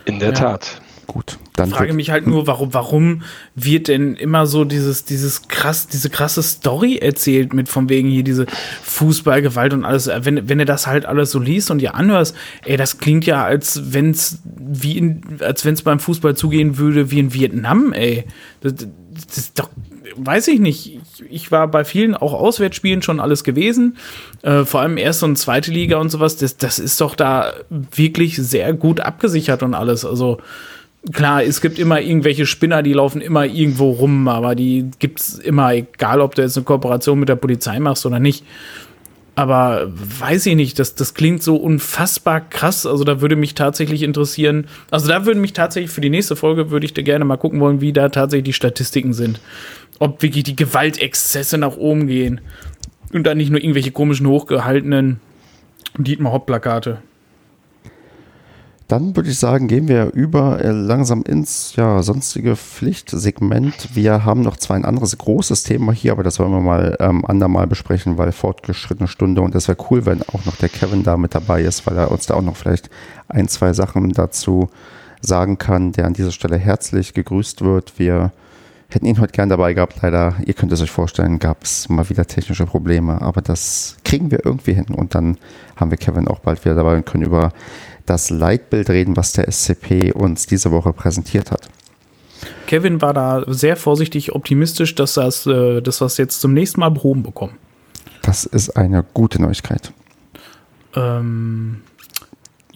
In der ja. Tat gut. Dann ich frage mich halt nur, warum, warum wird denn immer so dieses, dieses krass, diese krasse Story erzählt mit von wegen hier diese Fußballgewalt und alles. Wenn, wenn du das halt alles so liest und dir anhörst, ey, das klingt ja, als wenn's wie in, als wenn's beim Fußball zugehen würde wie in Vietnam, ey. Das, das ist doch, weiß ich nicht. Ich, ich, war bei vielen auch Auswärtsspielen schon alles gewesen. Äh, vor allem erste und zweite Liga und sowas. Das, das ist doch da wirklich sehr gut abgesichert und alles. Also, klar, es gibt immer irgendwelche Spinner, die laufen immer irgendwo rum, aber die gibt's immer, egal ob du jetzt eine Kooperation mit der Polizei machst oder nicht. Aber weiß ich nicht, das, das klingt so unfassbar krass. Also da würde mich tatsächlich interessieren, also da würden mich tatsächlich für die nächste Folge, würde ich da gerne mal gucken wollen, wie da tatsächlich die Statistiken sind. Ob wirklich die Gewaltexzesse nach oben gehen. Und dann nicht nur irgendwelche komischen hochgehaltenen Dietmar Hopp-Plakate. Dann würde ich sagen, gehen wir über äh, langsam ins ja, sonstige Pflichtsegment. Wir haben noch zwar ein anderes großes Thema hier, aber das wollen wir mal ähm, andermal besprechen, weil fortgeschrittene Stunde und es wäre cool, wenn auch noch der Kevin da mit dabei ist, weil er uns da auch noch vielleicht ein, zwei Sachen dazu sagen kann, der an dieser Stelle herzlich gegrüßt wird. Wir hätten ihn heute gern dabei gehabt. Leider, ihr könnt es euch vorstellen, gab es mal wieder technische Probleme, aber das kriegen wir irgendwie hin und dann haben wir Kevin auch bald wieder dabei und können über das Leitbild reden, was der SCP uns diese Woche präsentiert hat. Kevin war da sehr vorsichtig optimistisch, dass das, äh, dass wir es jetzt zum nächsten Mal behoben bekommen. Das ist eine gute Neuigkeit. Ähm,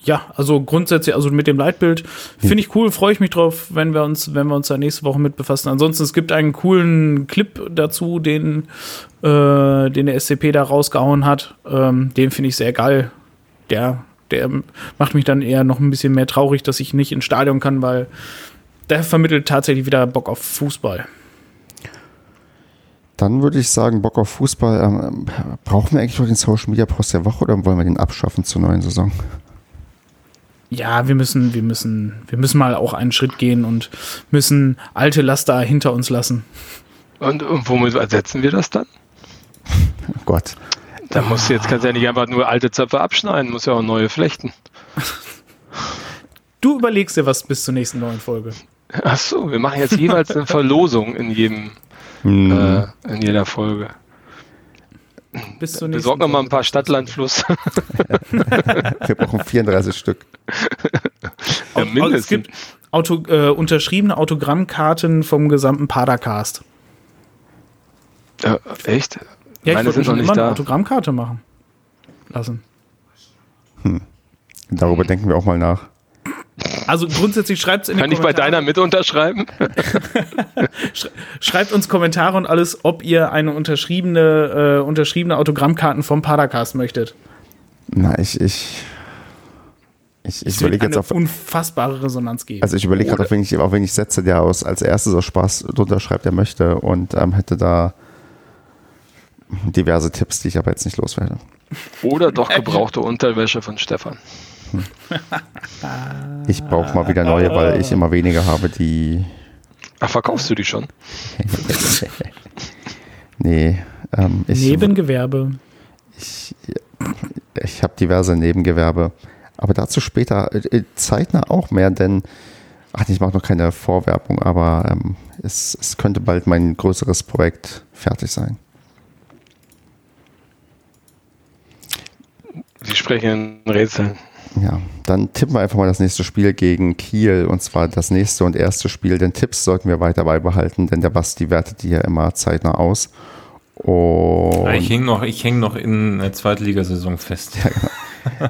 ja, also grundsätzlich, also mit dem Leitbild finde ich cool, freue ich mich drauf, wenn wir uns, wenn wir uns da nächste Woche mit befassen. Ansonsten, es gibt einen coolen Clip dazu, den, äh, den der SCP da rausgehauen hat. Ähm, den finde ich sehr geil. Der, der macht mich dann eher noch ein bisschen mehr traurig, dass ich nicht ins Stadion kann, weil der vermittelt tatsächlich wieder Bock auf Fußball. Dann würde ich sagen, Bock auf Fußball. Ähm, brauchen wir eigentlich noch den Social Media Post der Woche oder wollen wir den abschaffen zur neuen Saison? Ja, wir müssen, wir müssen, wir müssen mal auch einen Schritt gehen und müssen alte Laster hinter uns lassen. Und, und womit ersetzen wir das dann? Oh Gott. Da muss jetzt kannst du ja nicht einfach nur alte Zöpfe abschneiden, muss ja auch neue flechten. Du überlegst dir was bis zur nächsten neuen Folge. Ach so, wir machen jetzt jeweils eine Verlosung in jedem Hm, äh, in jeder Folge. Bis zur nächsten Besorg noch mal ein paar Stadtlandfluss. wir brauchen 34 Stück. ja, Also es mindestens. gibt Auto, äh, unterschriebene Autogrammkarten vom gesamten Padercast. Ja, echt? Ja, Meine ich wollte schon nicht immer eine da. Autogrammkarte machen lassen. Darüber denken wir auch mal nach. Also grundsätzlich schreibt in die Kann ich bei deiner mit unterschreiben? schreibt uns Kommentare und alles, ob ihr eine unterschriebene, äh, unterschriebene Autogrammkarten vom Padercast möchtet. Na, ich, ich, ich, ich Es wird überlege jetzt eine auf, unfassbare Resonanz geben. also ich überlege gerade, auf wen ich, auf wen ich setze, der aus, als erstes aus Spaß drunter schreibt, er möchte und ähm, hätte da diverse Tipps, die ich aber jetzt nicht loswerde. Oder doch gebrauchte Unterwäsche von Stefan. Ich brauche mal wieder neue, weil ich immer weniger habe, die. Ach, verkaufst du die schon? Nee, ähm, ich, Nebengewerbe. ich, ich habe diverse Nebengewerbe. Aber dazu später äh, zeitnah auch mehr, denn. Ach, ich mache noch keine Vorwerbung, aber ähm, es, es könnte bald mein größeres Projekt fertig sein. Sie sprechen in Rätseln. Ja, dann tippen wir einfach mal das nächste Spiel gegen Kiel und zwar das nächste und erste Spiel. Denn Tipps sollten wir weiter beibehalten, denn der Basti wertet die ja immer zeitnah aus. Und Ich hänge noch, ich häng noch in der Zweitligasaison fest.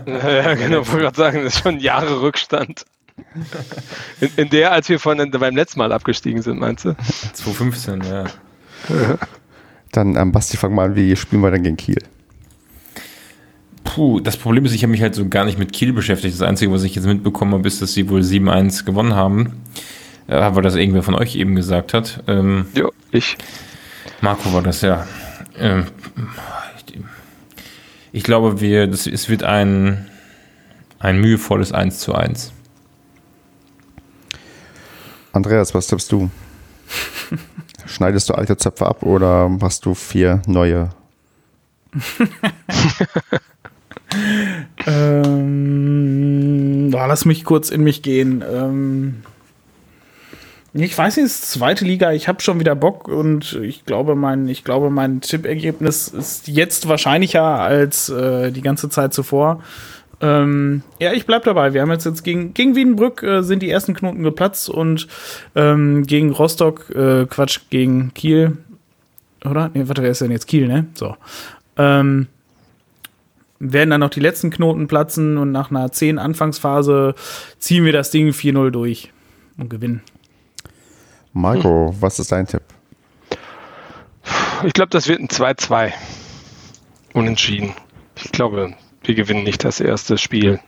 Ja, genau, wollte gerade sagen, das ist schon Jahre Rückstand. In, in der, als wir von, beim letzten Mal abgestiegen sind, meinst du? 2015, ja. dann, ähm, Basti, fang mal an, wie spielen wir denn gegen Kiel? Puh, das Problem ist, ich habe mich halt so gar nicht mit Kiel beschäftigt. Das Einzige, was ich jetzt mitbekommen habe, ist, dass sie wohl 7-1 gewonnen haben. Äh, weil das irgendwer von euch eben gesagt hat. Ähm, Ja, ich. Marco war das ja. Ähm, ich glaube, wir, das, es wird ein, ein mühevolles 1 zu 1. Andreas, was tippst du? Schneidest du alte Zöpfe ab oder machst du vier neue? Ähm, boah, lass mich kurz in mich gehen. Ähm, ich weiß nicht, es ist zweite Liga, ich habe schon wieder Bock und ich glaube, mein, ich glaube, mein Tippergebnis ist jetzt wahrscheinlicher als äh, die ganze Zeit zuvor. Ähm, ja, ich bleib dabei. Wir haben jetzt, jetzt gegen, gegen Wiedenbrück äh, sind die ersten Knoten geplatzt und ähm, gegen Rostock, äh, Quatsch, gegen Kiel. Oder? Nee, warte, wer ist denn jetzt Kiel, ne? So. Ähm, werden dann noch die letzten Knoten platzen und nach einer 10 Anfangsphase ziehen wir das Ding 4-0 durch und gewinnen. Marco, was ist dein Tipp? Ich glaube, das wird ein 2-2. Unentschieden. Ich glaube, wir gewinnen nicht das erste Spiel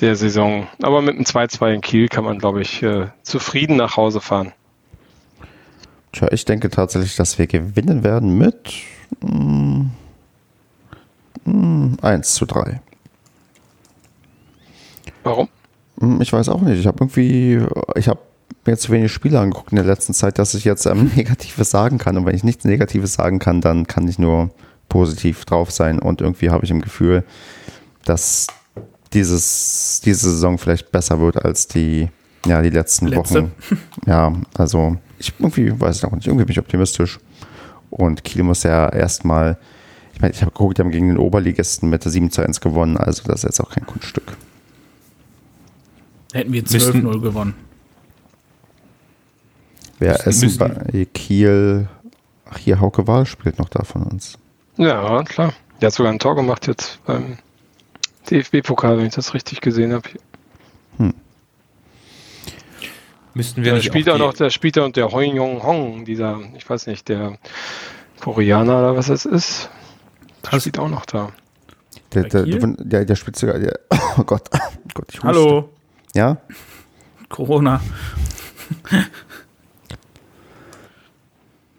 der Saison. Aber mit einem 2-2 in Kiel kann man, glaube ich, äh, zufrieden nach Hause fahren. Tja, ich denke tatsächlich, dass wir gewinnen werden mit mm, mm, 1 zu 3. Warum? Hm, Ich weiß auch nicht. Ich habe irgendwie, ich habe mir zu wenig Spiele angeguckt in der letzten Zeit, dass ich jetzt ähm, Negatives sagen kann. Und wenn ich nichts Negatives sagen kann, dann kann ich nur positiv drauf sein. Und irgendwie habe ich im Gefühl, dass dieses, diese Saison vielleicht besser wird als die, ja, die letzten Letzte. Wochen. Ja, also ich irgendwie weiß ich auch nicht. Irgendwie bin ich optimistisch. Und Kiel muss ja erstmal, meine, ich habe geguckt, die haben gegen den Oberligisten mit 7 zu 1 gewonnen. Also das ist jetzt auch kein Kunststück. Hätten wir Müssten- 12-0 gewonnen. Wer Essen müssen- bei Kiel, ach hier, Hauke Wahl spielt noch da von uns. Ja, klar. Der hat sogar ein Tor gemacht jetzt beim DFB-Pokal, wenn ich das richtig gesehen habe. Müssten wir Der spielt auch noch, der spielt auch der Hong Yong Hong, dieser, ich weiß nicht, der Koreaner oder was es ist. Der Hast- spielt auch noch da. Der, der, der, der spielt sogar, der, oh Gott, oh Gott, ich. Hallo, Ja? Corona.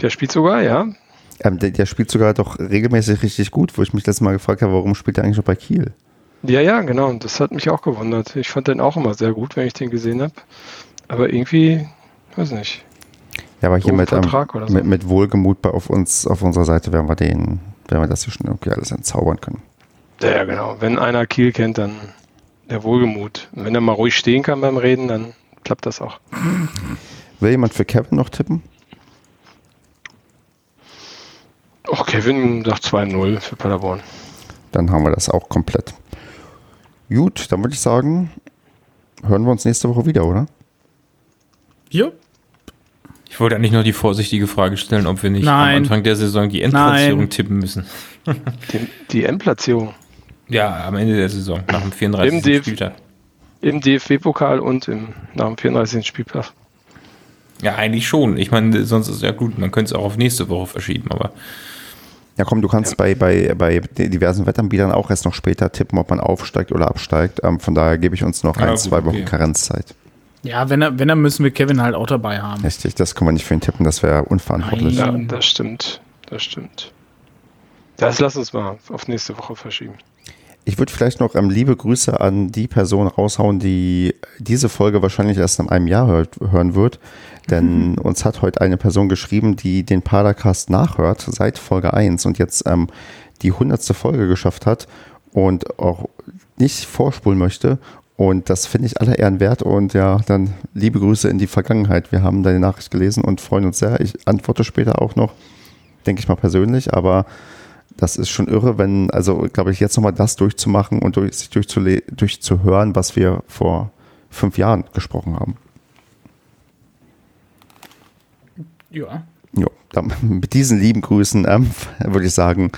Der spielt sogar, ja. Ähm, der, der spielt sogar doch regelmäßig richtig gut, wo ich mich letztes Mal gefragt habe, warum spielt er eigentlich noch bei Kiel? Ja, ja, genau. Und das hat mich auch gewundert. Ich fand den auch immer sehr gut, wenn ich den gesehen habe. Aber irgendwie, weiß nicht. Ja, aber hier mit, ähm, so. mit, mit Wohlgemut bei, auf uns, auf unserer Seite werden wir den, werden wir das hier schon irgendwie alles entzaubern können. Ja, ja, genau. Wenn einer Kiel kennt, dann der Wohlgemut. Und wenn er mal ruhig stehen kann beim Reden, dann klappt das auch. Will jemand für Kevin noch tippen? Och, Kevin sagt 2-0 für Paderborn. Dann haben wir das auch komplett. Gut, dann würde ich sagen, hören wir uns nächste Woche wieder, oder? Jo. Ich wollte eigentlich nur die vorsichtige Frage stellen, ob wir nicht Nein. am Anfang der Saison die Endplatzierung Nein. tippen müssen. Die, die Endplatzierung Ja, am Ende der Saison, nach dem 34. Im DF Spieltag. im DFB-Pokal und im, nach dem 34. Spieltag. Ja, eigentlich schon. Ich meine, sonst ist es ja gut, man könnte es auch auf nächste Woche verschieben, aber Ja, komm, du kannst bei, bei, bei den diversen Wettanbietern auch erst noch später tippen, ob man aufsteigt oder absteigt. Ähm, von daher gebe ich uns noch Ja, ein, gut, zwei Wochen okay. Karenzzeit. Ja, wenn er, wenn er müssen wir Kevin halt auch dabei haben. Richtig, das können wir nicht für ihn tippen, das wäre unverantwortlich. Ja, Mhm. das stimmt. Das stimmt. Das lass uns mal auf nächste Woche verschieben. Ich würde vielleicht noch ähm, liebe Grüße an die Person raushauen, die diese Folge wahrscheinlich erst in einem Jahr hört, hören wird. Denn uns hat heute eine Person geschrieben, die den Padercast nachhört seit Folge 1 und jetzt ähm, die hundertste Folge geschafft hat und auch nicht vorspulen möchte. Und das finde ich aller Ehren wert. Und ja, dann liebe Grüße in die Vergangenheit. Wir haben deine Nachricht gelesen und freuen uns sehr. Ich antworte später auch noch, denke ich mal persönlich, aber das ist schon irre, wenn, also glaube ich, jetzt nochmal das durchzumachen und durch, sich durchzuhören, was wir vor fünf Jahren gesprochen haben. Ja. Jo, dann, mit diesen lieben Grüßen ähm, würde ich sagen,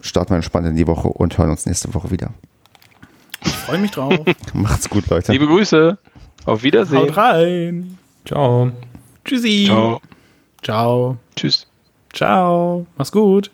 starten wir entspannt in die Woche und hören uns nächste Woche wieder. Ich freue mich drauf. Macht's gut, Leute. Liebe Grüße. Auf Wiedersehen. Haut rein. ciao. Tschüssi. Ciao. Ciao. Tschüss. Ciao. Mach's gut.